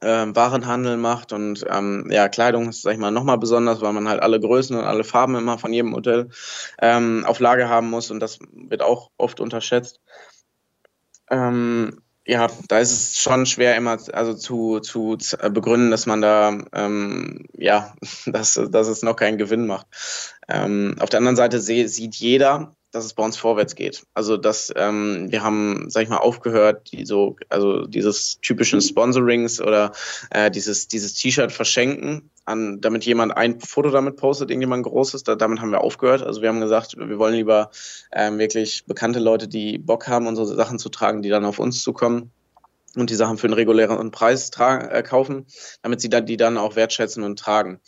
ähm, Warenhandel macht und ähm, ja, Kleidung ist, sag ich mal, nochmal besonders, weil man halt alle Größen und alle Farben immer von jedem ähm, auf Lage haben muss und das wird auch oft unterschätzt. Ähm, ja, da ist es schon schwer immer also zu, zu, äh, begründen, dass man da ähm, ja, [LAUGHS] dass, dass es noch keinen Gewinn macht. Ähm, auf der anderen Seite sieht jeder, dass es bei uns vorwärts geht. Also dass ähm, wir haben, sag ich mal, aufgehört, die so, also dieses typischen Sponsorings oder äh, dieses dieses T-Shirt verschenken, an, damit jemand ein Foto damit postet, irgendjemand großes. Da, damit haben wir aufgehört. Also wir haben gesagt, wir wollen lieber ähm, wirklich bekannte Leute, die Bock haben, unsere Sachen zu tragen, die dann auf uns zukommen und die Sachen für einen regulären Preis äh, kaufen, damit sie dann die dann auch wertschätzen und tragen.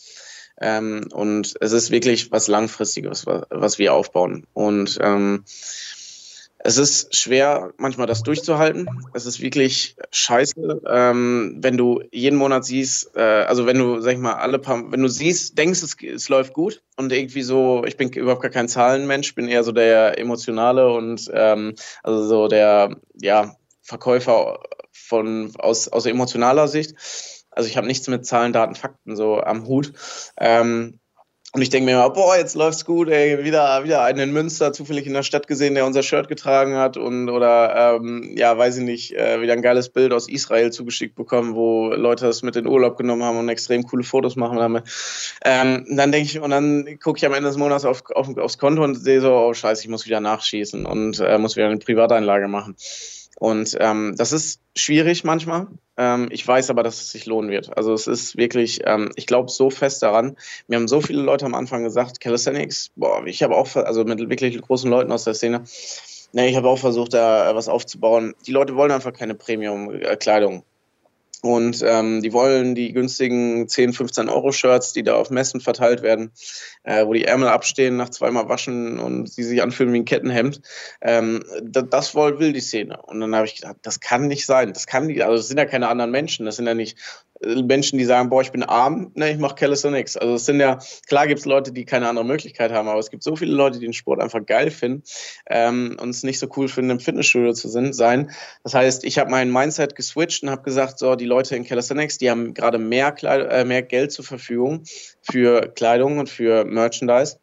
Ähm, und es ist wirklich was Langfristiges, was, was wir aufbauen. Und ähm, es ist schwer, manchmal das durchzuhalten. Es ist wirklich scheiße, ähm, wenn du jeden Monat siehst, äh, also wenn du, sag ich mal, alle paar, wenn du siehst, denkst, es, es läuft gut und irgendwie so, ich bin überhaupt gar kein Zahlenmensch, bin eher so der emotionale und ähm, also so der, ja, Verkäufer von aus, aus emotionaler Sicht. Also ich habe nichts mit Zahlen, Daten, Fakten so am Hut. Ähm, und ich denke mir immer, boah, jetzt läuft's gut, ey, wieder, wieder einen in Münster zufällig in der Stadt gesehen, der unser Shirt getragen hat und oder ähm, ja, weiß ich nicht, äh, wieder ein geiles Bild aus Israel zugeschickt bekommen, wo Leute das mit in Urlaub genommen haben und extrem coole Fotos machen haben. Ähm, dann denke ich, und dann gucke ich am Ende des Monats auf, auf, aufs Konto und sehe so, oh scheiße, ich muss wieder nachschießen und äh, muss wieder eine Privateinlage machen. Und ähm, das ist schwierig manchmal. Ähm, ich weiß aber, dass es sich lohnen wird. Also es ist wirklich, ähm, ich glaube so fest daran. Mir haben so viele Leute am Anfang gesagt, Calisthenics, boah, ich habe auch, also mit wirklich großen Leuten aus der Szene, ne, ich habe auch versucht, da was aufzubauen. Die Leute wollen einfach keine Premium-Kleidung. Und ähm, die wollen die günstigen 10, 15 Euro Shirts, die da auf Messen verteilt werden, äh, wo die Ärmel abstehen nach zweimal Waschen und die sich anfühlen wie ein Kettenhemd. Ähm, das, das will die Szene. Und dann habe ich gedacht, das kann nicht sein. Das kann nicht, also das sind ja keine anderen Menschen. Das sind ja nicht Menschen, die sagen, boah, ich bin arm, ne, ich mache Calisthenics. Also es sind ja, klar gibt es Leute, die keine andere Möglichkeit haben, aber es gibt so viele Leute, die den Sport einfach geil finden ähm, und es nicht so cool finden, im Fitnessstudio zu sein. Das heißt, ich habe mein Mindset geswitcht und habe gesagt, so, die Leute in Calisthenics, die haben gerade mehr, äh, mehr Geld zur Verfügung für Kleidung und für Merchandise.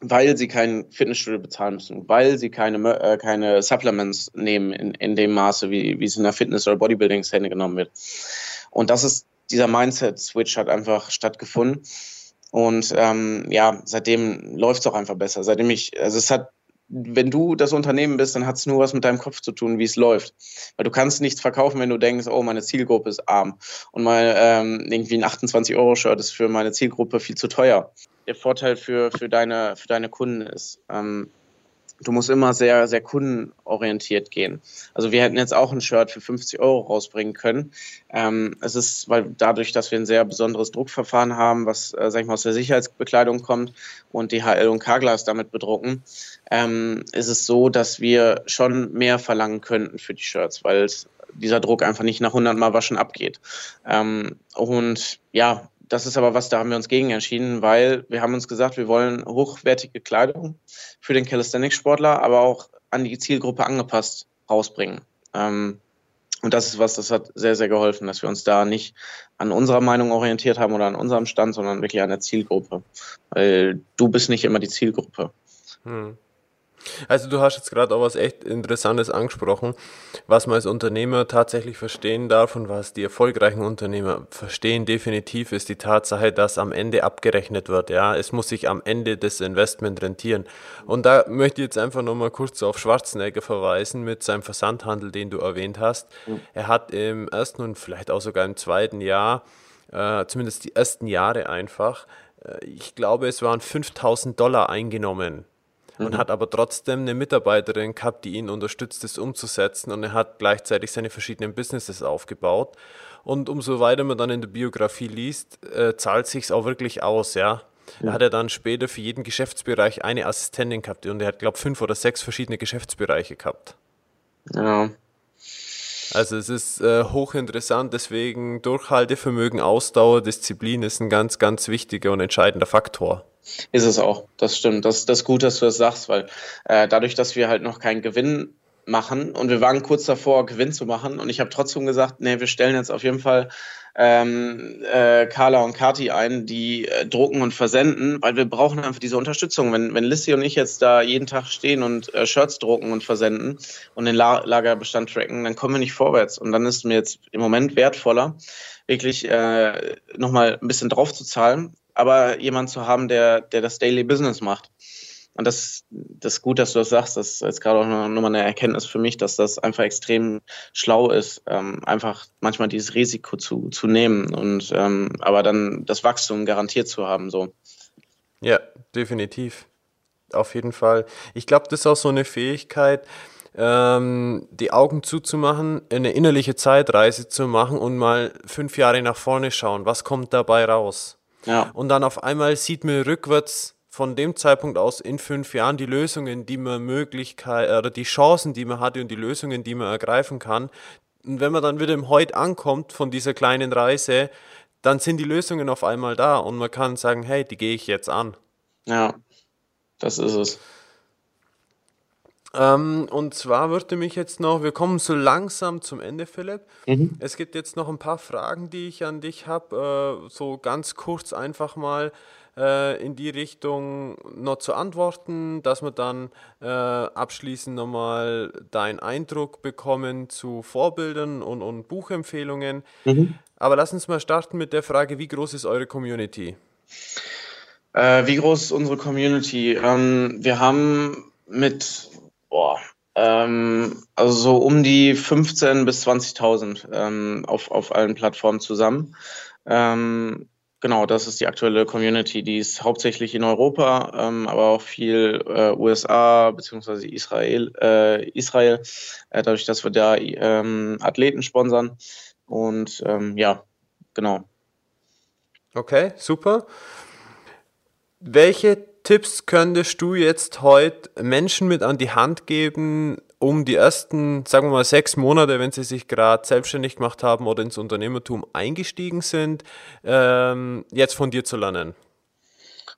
weil sie kein Fitnessstudio bezahlen müssen, weil sie keine, äh, keine Supplements nehmen in, in dem Maße, wie, wie es in der Fitness- oder Bodybuilding-Szene genommen wird. Und das ist, dieser Mindset-Switch hat einfach stattgefunden. Und ähm, ja, seitdem läuft es auch einfach besser. Seitdem ich, also es hat, wenn du das Unternehmen bist, dann hat es nur was mit deinem Kopf zu tun, wie es läuft. Weil du kannst nichts verkaufen, wenn du denkst, oh, meine Zielgruppe ist arm und mal ähm, irgendwie ein 28-Euro-Shirt ist für meine Zielgruppe viel zu teuer der Vorteil für, für, deine, für deine Kunden ist. Ähm, du musst immer sehr, sehr kundenorientiert gehen. Also wir hätten jetzt auch ein Shirt für 50 Euro rausbringen können. Ähm, es ist, weil dadurch, dass wir ein sehr besonderes Druckverfahren haben, was, äh, sag ich mal, aus der Sicherheitsbekleidung kommt und DHL und Carglass damit bedrucken, ähm, ist es so, dass wir schon mehr verlangen könnten für die Shirts, weil dieser Druck einfach nicht nach 100 Mal waschen abgeht. Ähm, und ja, das ist aber was, da haben wir uns gegen entschieden, weil wir haben uns gesagt, wir wollen hochwertige Kleidung für den Calisthenics-Sportler, aber auch an die Zielgruppe angepasst rausbringen. Ähm, und das ist was, das hat sehr, sehr geholfen, dass wir uns da nicht an unserer Meinung orientiert haben oder an unserem Stand, sondern wirklich an der Zielgruppe. Weil du bist nicht immer die Zielgruppe. Hm. Also du hast jetzt gerade auch was echt Interessantes angesprochen, was man als Unternehmer tatsächlich verstehen darf und was die erfolgreichen Unternehmer verstehen definitiv ist die Tatsache, dass am Ende abgerechnet wird. Ja, es muss sich am Ende das Investment rentieren. Und da möchte ich jetzt einfach nochmal kurz auf Schwarzenegger verweisen mit seinem Versandhandel, den du erwähnt hast. Mhm. Er hat im ersten und vielleicht auch sogar im zweiten Jahr, äh, zumindest die ersten Jahre einfach, äh, ich glaube, es waren 5000 Dollar eingenommen und mhm. hat aber trotzdem eine Mitarbeiterin gehabt, die ihn unterstützt, das umzusetzen und er hat gleichzeitig seine verschiedenen Businesses aufgebaut. Und umso weiter man dann in der Biografie liest, äh, zahlt sich auch wirklich aus, ja. Er hat ja dann später für jeden Geschäftsbereich eine Assistentin gehabt und er hat, glaube ich, fünf oder sechs verschiedene Geschäftsbereiche gehabt. Ja. Also es ist äh, hochinteressant, deswegen Durchhaltevermögen, Ausdauer, Disziplin ist ein ganz, ganz wichtiger und entscheidender Faktor. Ist es auch, das stimmt. Das, das ist gut, dass du das sagst, weil äh, dadurch, dass wir halt noch keinen Gewinn machen und wir waren kurz davor, Gewinn zu machen und ich habe trotzdem gesagt, nee, wir stellen jetzt auf jeden Fall ähm, äh, Carla und Kati ein, die äh, drucken und versenden, weil wir brauchen einfach diese Unterstützung. Wenn, wenn Lissy und ich jetzt da jeden Tag stehen und äh, Shirts drucken und versenden und den La Lagerbestand tracken, dann kommen wir nicht vorwärts. Und dann ist mir jetzt im Moment wertvoller, wirklich äh, nochmal ein bisschen drauf zu zahlen aber jemand zu haben, der, der das Daily Business macht. Und das, das ist gut, dass du das sagst. Das ist jetzt gerade auch nochmal eine Erkenntnis für mich, dass das einfach extrem schlau ist, ähm, einfach manchmal dieses Risiko zu, zu nehmen und ähm, aber dann das Wachstum garantiert zu haben. So. Ja, definitiv. Auf jeden Fall. Ich glaube, das ist auch so eine Fähigkeit, ähm, die Augen zuzumachen, eine innerliche Zeitreise zu machen und mal fünf Jahre nach vorne schauen. Was kommt dabei raus? Ja. Und dann auf einmal sieht man rückwärts von dem Zeitpunkt aus in fünf Jahren die Lösungen, die man Möglichkeit oder die Chancen, die man hatte und die Lösungen, die man ergreifen kann. Und wenn man dann wieder im Heute ankommt von dieser kleinen Reise, dann sind die Lösungen auf einmal da und man kann sagen, hey, die gehe ich jetzt an. Ja, das ist es. Ähm, und zwar würde mich jetzt noch, wir kommen so langsam zum Ende, Philipp. Mhm. Es gibt jetzt noch ein paar Fragen, die ich an dich habe, äh, so ganz kurz einfach mal äh, in die Richtung noch zu antworten, dass wir dann äh, abschließend nochmal deinen Eindruck bekommen zu Vorbildern und, und Buchempfehlungen. Mhm. Aber lass uns mal starten mit der Frage, wie groß ist eure Community? Äh, wie groß ist unsere Community? Ähm, wir haben mit Boah, ähm, also so um die 15.000 bis 20.000 ähm, auf, auf allen Plattformen zusammen. Ähm, genau, das ist die aktuelle Community. Die ist hauptsächlich in Europa, ähm, aber auch viel äh, USA bzw. Israel, äh, Israel äh, dadurch, dass wir da ähm, Athleten sponsern. Und ähm, ja, genau. Okay, super. Welche Tipps könntest du jetzt heute Menschen mit an die Hand geben, um die ersten, sagen wir mal, sechs Monate, wenn sie sich gerade selbstständig gemacht haben oder ins Unternehmertum eingestiegen sind, ähm, jetzt von dir zu lernen?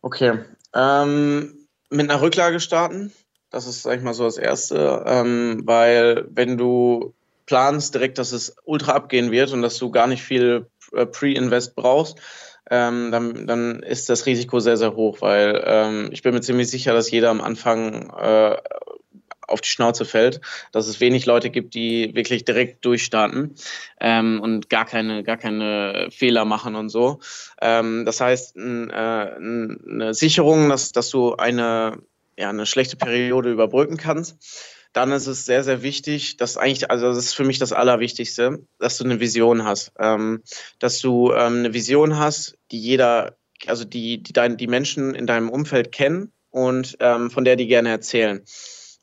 Okay. Ähm, mit einer Rücklage starten. Das ist, sag ich mal, so das Erste. Ähm, weil, wenn du planst direkt, dass es ultra abgehen wird und dass du gar nicht viel äh, Pre-Invest brauchst, ähm, dann, dann ist das Risiko sehr, sehr hoch, weil ähm, ich bin mir ziemlich sicher, dass jeder am Anfang äh, auf die Schnauze fällt, dass es wenig Leute gibt, die wirklich direkt durchstarten ähm, und gar keine, gar keine Fehler machen und so. Ähm, das heißt, n, äh, eine Sicherung, dass, dass du eine, ja, eine schlechte Periode überbrücken kannst. Dann ist es sehr, sehr wichtig, dass eigentlich, also das ist für mich das Allerwichtigste, dass du eine Vision hast. Ähm, dass du ähm, eine Vision hast, die jeder, also die, die, dein, die Menschen in deinem Umfeld kennen und ähm, von der die gerne erzählen.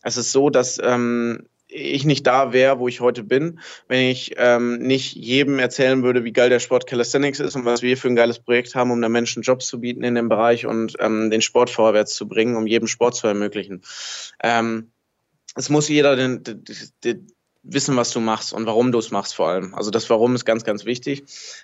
Es ist so, dass ähm, ich nicht da wäre, wo ich heute bin, wenn ich ähm, nicht jedem erzählen würde, wie geil der Sport Calisthenics ist und was wir für ein geiles Projekt haben, um den Menschen Jobs zu bieten in dem Bereich und ähm, den Sport vorwärts zu bringen, um jedem Sport zu ermöglichen. Ähm, es muss jeder den, den, den, wissen, was du machst und warum du es machst vor allem. Also das Warum ist ganz, ganz wichtig.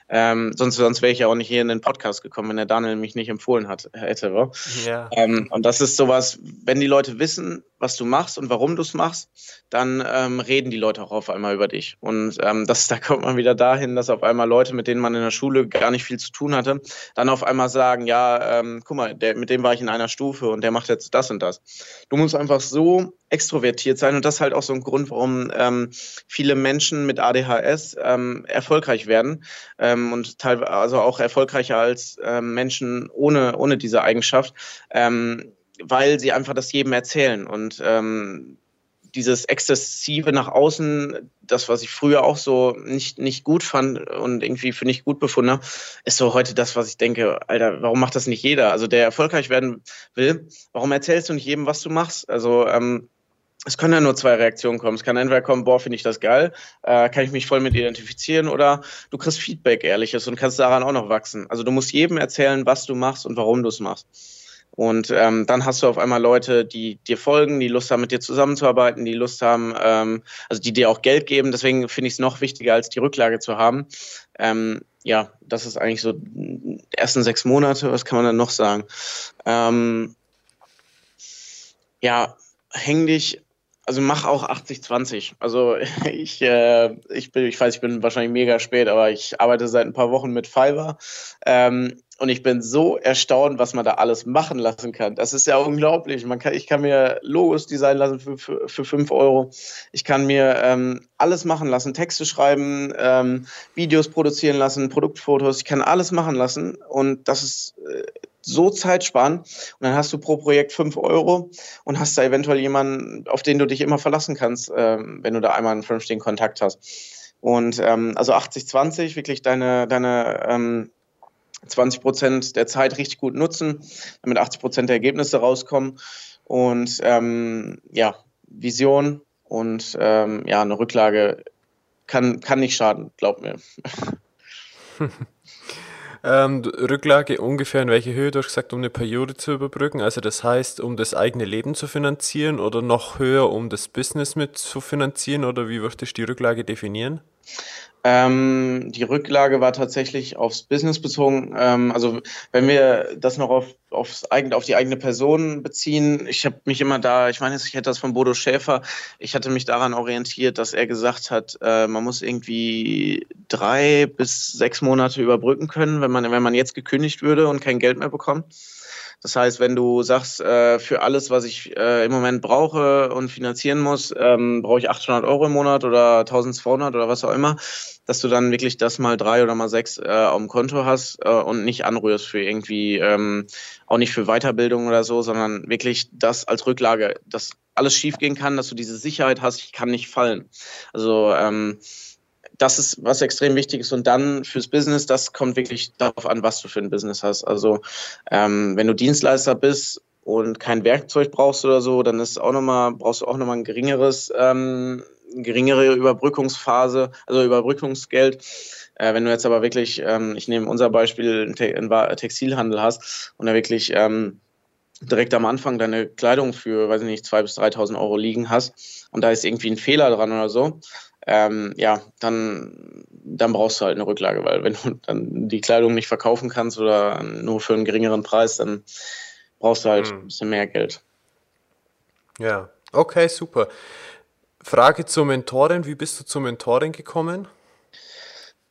Ähm, sonst sonst wäre ich ja auch nicht hier in den Podcast gekommen, wenn der Daniel mich nicht empfohlen hat, hätte. Ja. Ähm, und das ist sowas, wenn die Leute wissen, was du machst und warum du es machst, dann ähm, reden die Leute auch auf einmal über dich. Und ähm, [LAUGHS] das, da kommt man wieder dahin, dass auf einmal Leute, mit denen man in der Schule gar nicht viel zu tun hatte, dann auf einmal sagen, ja, ähm, guck mal, der, mit dem war ich in einer Stufe und der macht jetzt das und das. Du musst einfach so extrovertiert sein und das ist halt auch so ein Grund, warum ähm, viele Menschen mit ADHS ähm, erfolgreich werden ähm, und teilweise also auch erfolgreicher als ähm, Menschen ohne, ohne diese Eigenschaft. Ähm, weil sie einfach das jedem erzählen. Und ähm, dieses Exzessive nach außen, das, was ich früher auch so nicht, nicht gut fand und irgendwie für nicht gut befunden habe, ist so heute das, was ich denke, Alter, warum macht das nicht jeder? Also der erfolgreich werden will, warum erzählst du nicht jedem, was du machst? Also ähm, es können ja nur zwei Reaktionen kommen. Es kann entweder kommen, boah, finde ich das geil, äh, kann ich mich voll mit identifizieren, oder du kriegst Feedback, ehrliches, und kannst daran auch noch wachsen. Also du musst jedem erzählen, was du machst und warum du es machst. Und ähm, dann hast du auf einmal Leute, die dir folgen, die Lust haben, mit dir zusammenzuarbeiten, die Lust haben, ähm, also die dir auch Geld geben. Deswegen finde ich es noch wichtiger, als die Rücklage zu haben. Ähm, ja, das ist eigentlich so die ersten sechs Monate. Was kann man dann noch sagen? Ähm, ja, häng dich also mach auch 80-20. Also [LAUGHS] ich, äh, ich bin, ich weiß, ich bin wahrscheinlich mega spät, aber ich arbeite seit ein paar Wochen mit Fiverr. Ähm, und ich bin so erstaunt, was man da alles machen lassen kann. Das ist ja unglaublich. Man kann, ich kann mir Logos designen lassen für, für, für 5 Euro. Ich kann mir ähm, alles machen lassen, Texte schreiben, ähm, Videos produzieren lassen, Produktfotos. Ich kann alles machen lassen. Und das ist äh, so zeitsparend. Und dann hast du pro Projekt 5 Euro und hast da eventuell jemanden, auf den du dich immer verlassen kannst, ähm, wenn du da einmal einen vernünftigen Kontakt hast. Und ähm, also 80-20, wirklich deine, deine ähm, 20 Prozent der Zeit richtig gut nutzen, damit 80 Prozent der Ergebnisse rauskommen. Und ähm, ja, Vision und ähm, ja, eine Rücklage kann, kann nicht schaden, glaub mir. [LAUGHS] Ähm, Rücklage ungefähr in welche Höhe? Du hast gesagt, um eine Periode zu überbrücken. Also das heißt, um das eigene Leben zu finanzieren oder noch höher, um das Business mit zu finanzieren? Oder wie würdest du die Rücklage definieren? Ähm, die Rücklage war tatsächlich aufs Business bezogen. Ähm, also wenn wir das noch auf, aufs eigene, auf die eigene Person beziehen, ich habe mich immer da, ich meine, ich hätte das von Bodo Schäfer, ich hatte mich daran orientiert, dass er gesagt hat, äh, man muss irgendwie drei bis sechs Monate überbrücken können, wenn man, wenn man jetzt gekündigt würde und kein Geld mehr bekommt. Das heißt, wenn du sagst, äh, für alles, was ich äh, im Moment brauche und finanzieren muss, ähm, brauche ich 800 Euro im Monat oder 1200 oder was auch immer, dass du dann wirklich das mal drei oder mal sechs äh, auf dem Konto hast äh, und nicht anrührst für irgendwie, ähm, auch nicht für Weiterbildung oder so, sondern wirklich das als Rücklage, dass alles schiefgehen kann, dass du diese Sicherheit hast, ich kann nicht fallen. Also ähm, das ist was extrem wichtig ist. Und dann fürs Business, das kommt wirklich darauf an, was du für ein Business hast. Also ähm, wenn du Dienstleister bist und kein Werkzeug brauchst oder so, dann ist auch noch mal, brauchst du auch nochmal ein geringeres, ähm, geringere Überbrückungsphase, also Überbrückungsgeld. Äh, wenn du jetzt aber wirklich, ähm, ich nehme unser Beispiel, einen Textilhandel hast und da wirklich ähm, direkt am Anfang deine Kleidung für, weiß ich nicht, 2.000 bis 3.000 Euro liegen hast und da ist irgendwie ein Fehler dran oder so, ähm, ja, dann, dann brauchst du halt eine Rücklage, weil wenn du dann die Kleidung nicht verkaufen kannst oder nur für einen geringeren Preis, dann brauchst du halt hm. ein bisschen mehr Geld. Ja, okay, super. Frage zur Mentorin, wie bist du zur Mentorin gekommen?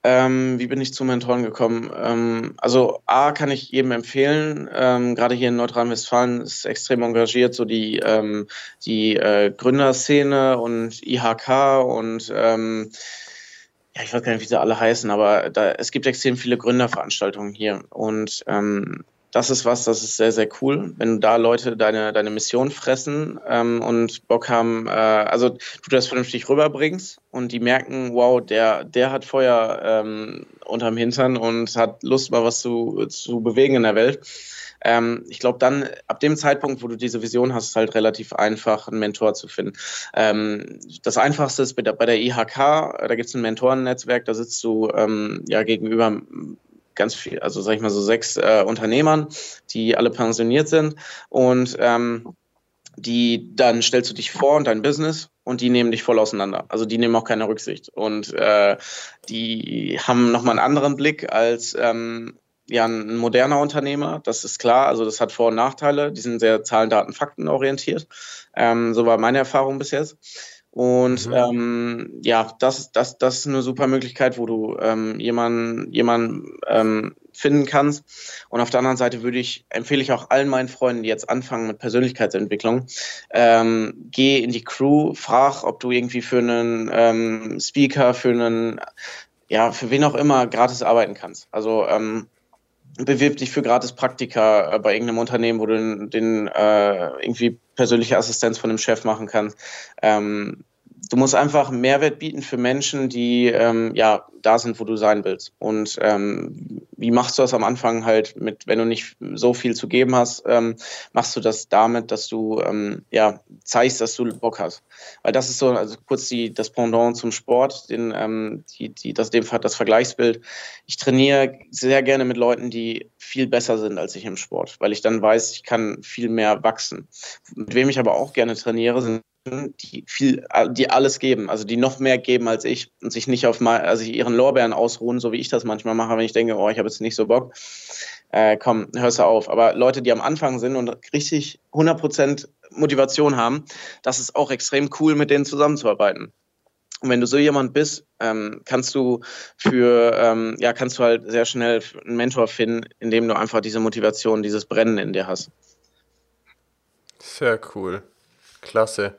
Ähm, wie bin ich zu Mentoren gekommen? Ähm, also A kann ich jedem empfehlen, ähm, gerade hier in Nordrhein-Westfalen ist extrem engagiert, so die, ähm, die äh, Gründerszene und IHK und ähm, ja, ich weiß gar nicht, wie sie alle heißen, aber da, es gibt extrem viele Gründerveranstaltungen hier und ähm, das ist was, das ist sehr, sehr cool, wenn da Leute deine, deine Mission fressen ähm, und Bock haben, äh, also du das vernünftig rüberbringst und die merken, wow, der, der hat Feuer ähm, unterm Hintern und hat Lust, mal was zu, zu bewegen in der Welt. Ähm, ich glaube, dann ab dem Zeitpunkt, wo du diese Vision hast, ist halt relativ einfach, einen Mentor zu finden. Ähm, das Einfachste ist bei der, bei der IHK, da gibt es ein Mentorennetzwerk, da sitzt du ähm, ja gegenüber ganz viel, also sag ich mal so sechs äh, Unternehmern, die alle pensioniert sind und ähm, die dann stellst du dich vor und dein Business und die nehmen dich voll auseinander. Also die nehmen auch keine Rücksicht und äh, die haben nochmal einen anderen Blick als ähm, ja ein moderner Unternehmer. Das ist klar. Also das hat Vor- und Nachteile. Die sind sehr Zahlen, Daten, Fakten orientiert. Ähm, so war meine Erfahrung bis jetzt. Und mhm. ähm, ja, das, das, das ist eine super Möglichkeit, wo du ähm, jemanden, jemanden ähm, finden kannst. Und auf der anderen Seite würde ich, empfehle ich auch allen meinen Freunden, die jetzt anfangen mit Persönlichkeitsentwicklung, ähm, geh in die Crew, frag, ob du irgendwie für einen ähm, Speaker, für einen, ja, für wen auch immer gratis arbeiten kannst. Also ähm, bewirb dich für gratis Praktika äh, bei irgendeinem Unternehmen, wo du den, den äh, irgendwie persönliche Assistenz von dem Chef machen kannst. Ähm, du musst einfach Mehrwert bieten für Menschen, die ähm, ja da sind, wo du sein willst. Und ähm, wie machst du das am Anfang halt mit, wenn du nicht so viel zu geben hast, ähm, machst du das damit, dass du ähm, ja zeigst, dass du Bock hast. Weil das ist so, also kurz die, das Pendant zum Sport, den, ähm, die, die, das, dem, das Vergleichsbild. Ich trainiere sehr gerne mit Leuten, die viel besser sind als ich im Sport, weil ich dann weiß, ich kann viel mehr wachsen. Mit wem ich aber auch gerne trainiere, sind die viel, die alles geben, also die noch mehr geben als ich und sich nicht auf also ihren Lorbeeren ausruhen, so wie ich das manchmal mache, wenn ich denke, oh, ich habe jetzt nicht so Bock. Äh, komm, hörst du auf. Aber Leute, die am Anfang sind und richtig 100% Motivation haben, das ist auch extrem cool, mit denen zusammenzuarbeiten. Und wenn du so jemand bist, ähm, kannst du für, ähm, ja, kannst du halt sehr schnell einen Mentor finden, indem du einfach diese Motivation, dieses Brennen in dir hast. Sehr cool. Klasse.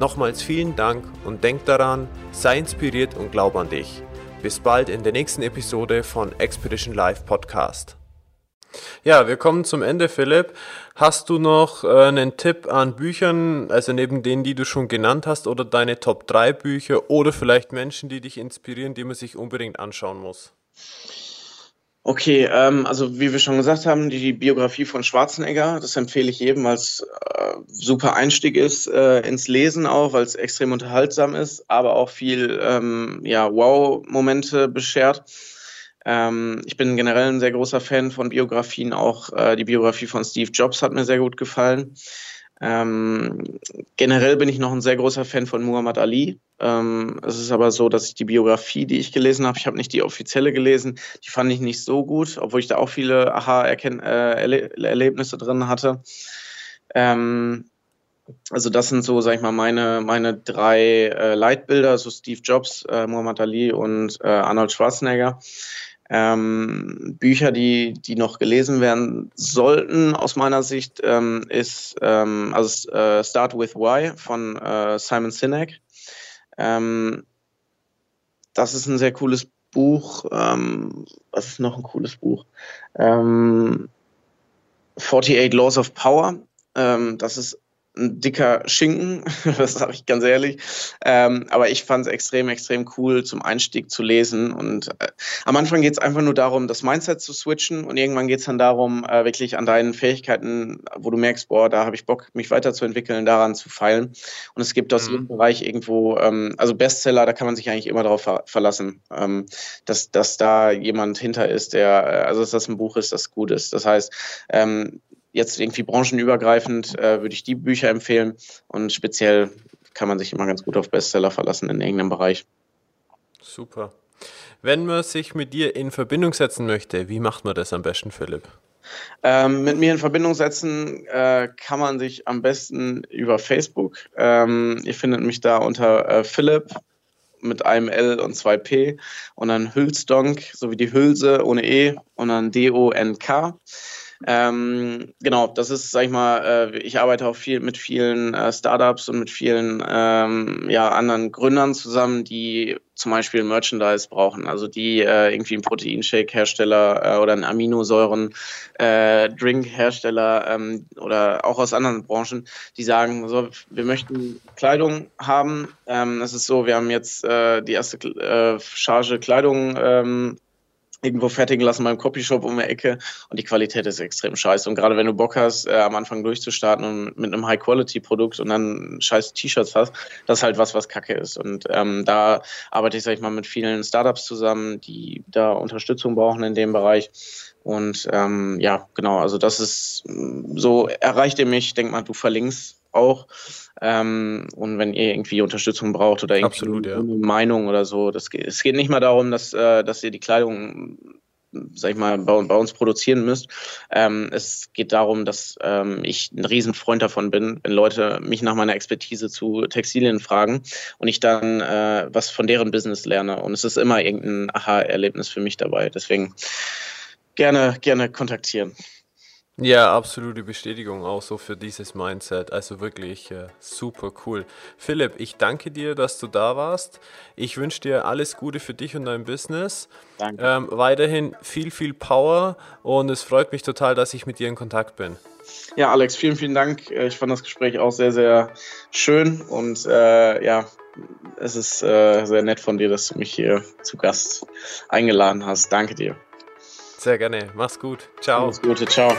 Nochmals vielen Dank und denk daran, sei inspiriert und glaub an dich. Bis bald in der nächsten Episode von Expedition Live Podcast. Ja, wir kommen zum Ende, Philipp. Hast du noch äh, einen Tipp an Büchern, also neben denen, die du schon genannt hast, oder deine Top 3 Bücher oder vielleicht Menschen, die dich inspirieren, die man sich unbedingt anschauen muss? Okay, ähm, also wie wir schon gesagt haben, die Biografie von Schwarzenegger, das empfehle ich jedem, weil es äh, super Einstieg ist äh, ins Lesen auch, weil es extrem unterhaltsam ist, aber auch viel ähm, ja, Wow-Momente beschert. Ähm, ich bin generell ein sehr großer Fan von Biografien, auch äh, die Biografie von Steve Jobs hat mir sehr gut gefallen. Ähm, generell bin ich noch ein sehr großer Fan von Muhammad Ali. Ähm, es ist aber so, dass ich die Biografie, die ich gelesen habe, ich habe nicht die offizielle gelesen, die fand ich nicht so gut, obwohl ich da auch viele Aha-Erlebnisse äh, drin hatte. Ähm, also das sind so, sag ich mal, meine, meine drei äh, Leitbilder, so Steve Jobs, äh, Muhammad Ali und äh, Arnold Schwarzenegger. Ähm, Bücher, die, die noch gelesen werden sollten, aus meiner Sicht, ähm, ist ähm, also äh, Start with Why von äh, Simon Sinek. Ähm, das ist ein sehr cooles Buch. Ähm, was ist noch ein cooles Buch? 48 ähm, Laws of Power. das ist ein dicker Schinken, [LAUGHS] das sage ich ganz ehrlich. Ähm, aber ich fand es extrem, extrem cool zum Einstieg zu lesen. Und äh, am Anfang geht es einfach nur darum, das Mindset zu switchen und irgendwann geht es dann darum, äh, wirklich an deinen Fähigkeiten, wo du merkst, boah, da habe ich Bock, mich weiterzuentwickeln, daran zu feilen. Und es gibt aus mhm. jedem Bereich irgendwo, ähm, also Bestseller, da kann man sich eigentlich immer darauf ver verlassen, ähm, dass, dass da jemand hinter ist, der, äh, also dass das ein Buch ist, das gut ist. Das heißt, ähm, jetzt irgendwie branchenübergreifend äh, würde ich die Bücher empfehlen und speziell kann man sich immer ganz gut auf Bestseller verlassen in irgendeinem Bereich. Super. Wenn man sich mit dir in Verbindung setzen möchte, wie macht man das am besten, Philipp? Ähm, mit mir in Verbindung setzen äh, kann man sich am besten über Facebook. Ähm, ihr findet mich da unter äh, Philipp mit einem L und zwei P und dann Hülsdonk, sowie die Hülse ohne E und dann D-O-N-K. Ähm, genau, das ist, sag ich mal, äh, ich arbeite auch viel mit vielen äh, Startups und mit vielen ähm, ja, anderen Gründern zusammen, die zum Beispiel Merchandise brauchen, also die äh, irgendwie einen Proteinshake-Hersteller äh, oder einen Aminosäuren-Drink-Hersteller äh, ähm, oder auch aus anderen Branchen, die sagen, so, wir möchten Kleidung haben. Ähm, es ist so, wir haben jetzt äh, die erste äh, Charge Kleidung ähm, irgendwo fertigen lassen beim Copyshop um die Ecke und die Qualität ist extrem scheiße. Und gerade wenn du Bock hast, äh, am Anfang durchzustarten und mit einem High-Quality-Produkt und dann scheiß T-Shirts hast, das ist halt was, was kacke ist. Und ähm, da arbeite ich, sag ich mal, mit vielen Startups zusammen, die da Unterstützung brauchen in dem Bereich. Und ähm, ja, genau, also das ist so, erreicht ihr mich, denk mal, du verlinkst auch. Ähm, und wenn ihr irgendwie Unterstützung braucht oder irgendwie Absolut, ja. Meinung oder so, das, es geht nicht mal darum, dass, äh, dass ihr die Kleidung sag ich mal, bei, bei uns produzieren müsst. Ähm, es geht darum, dass ähm, ich ein Riesenfreund davon bin, wenn Leute mich nach meiner Expertise zu Textilien fragen und ich dann äh, was von deren Business lerne. Und es ist immer irgendein Aha-Erlebnis für mich dabei. Deswegen gerne, gerne kontaktieren. Ja, absolute Bestätigung auch so für dieses Mindset. Also wirklich äh, super cool. Philipp, ich danke dir, dass du da warst. Ich wünsche dir alles Gute für dich und dein Business. Danke. Ähm, weiterhin viel, viel Power und es freut mich total, dass ich mit dir in Kontakt bin. Ja, Alex, vielen, vielen Dank. Äh, ich fand das Gespräch auch sehr, sehr schön und äh, ja, es ist äh, sehr nett von dir, dass du mich hier zu Gast eingeladen hast. Danke dir. Sehr gerne. Mach's gut. Ciao. Alles Gute. Ciao.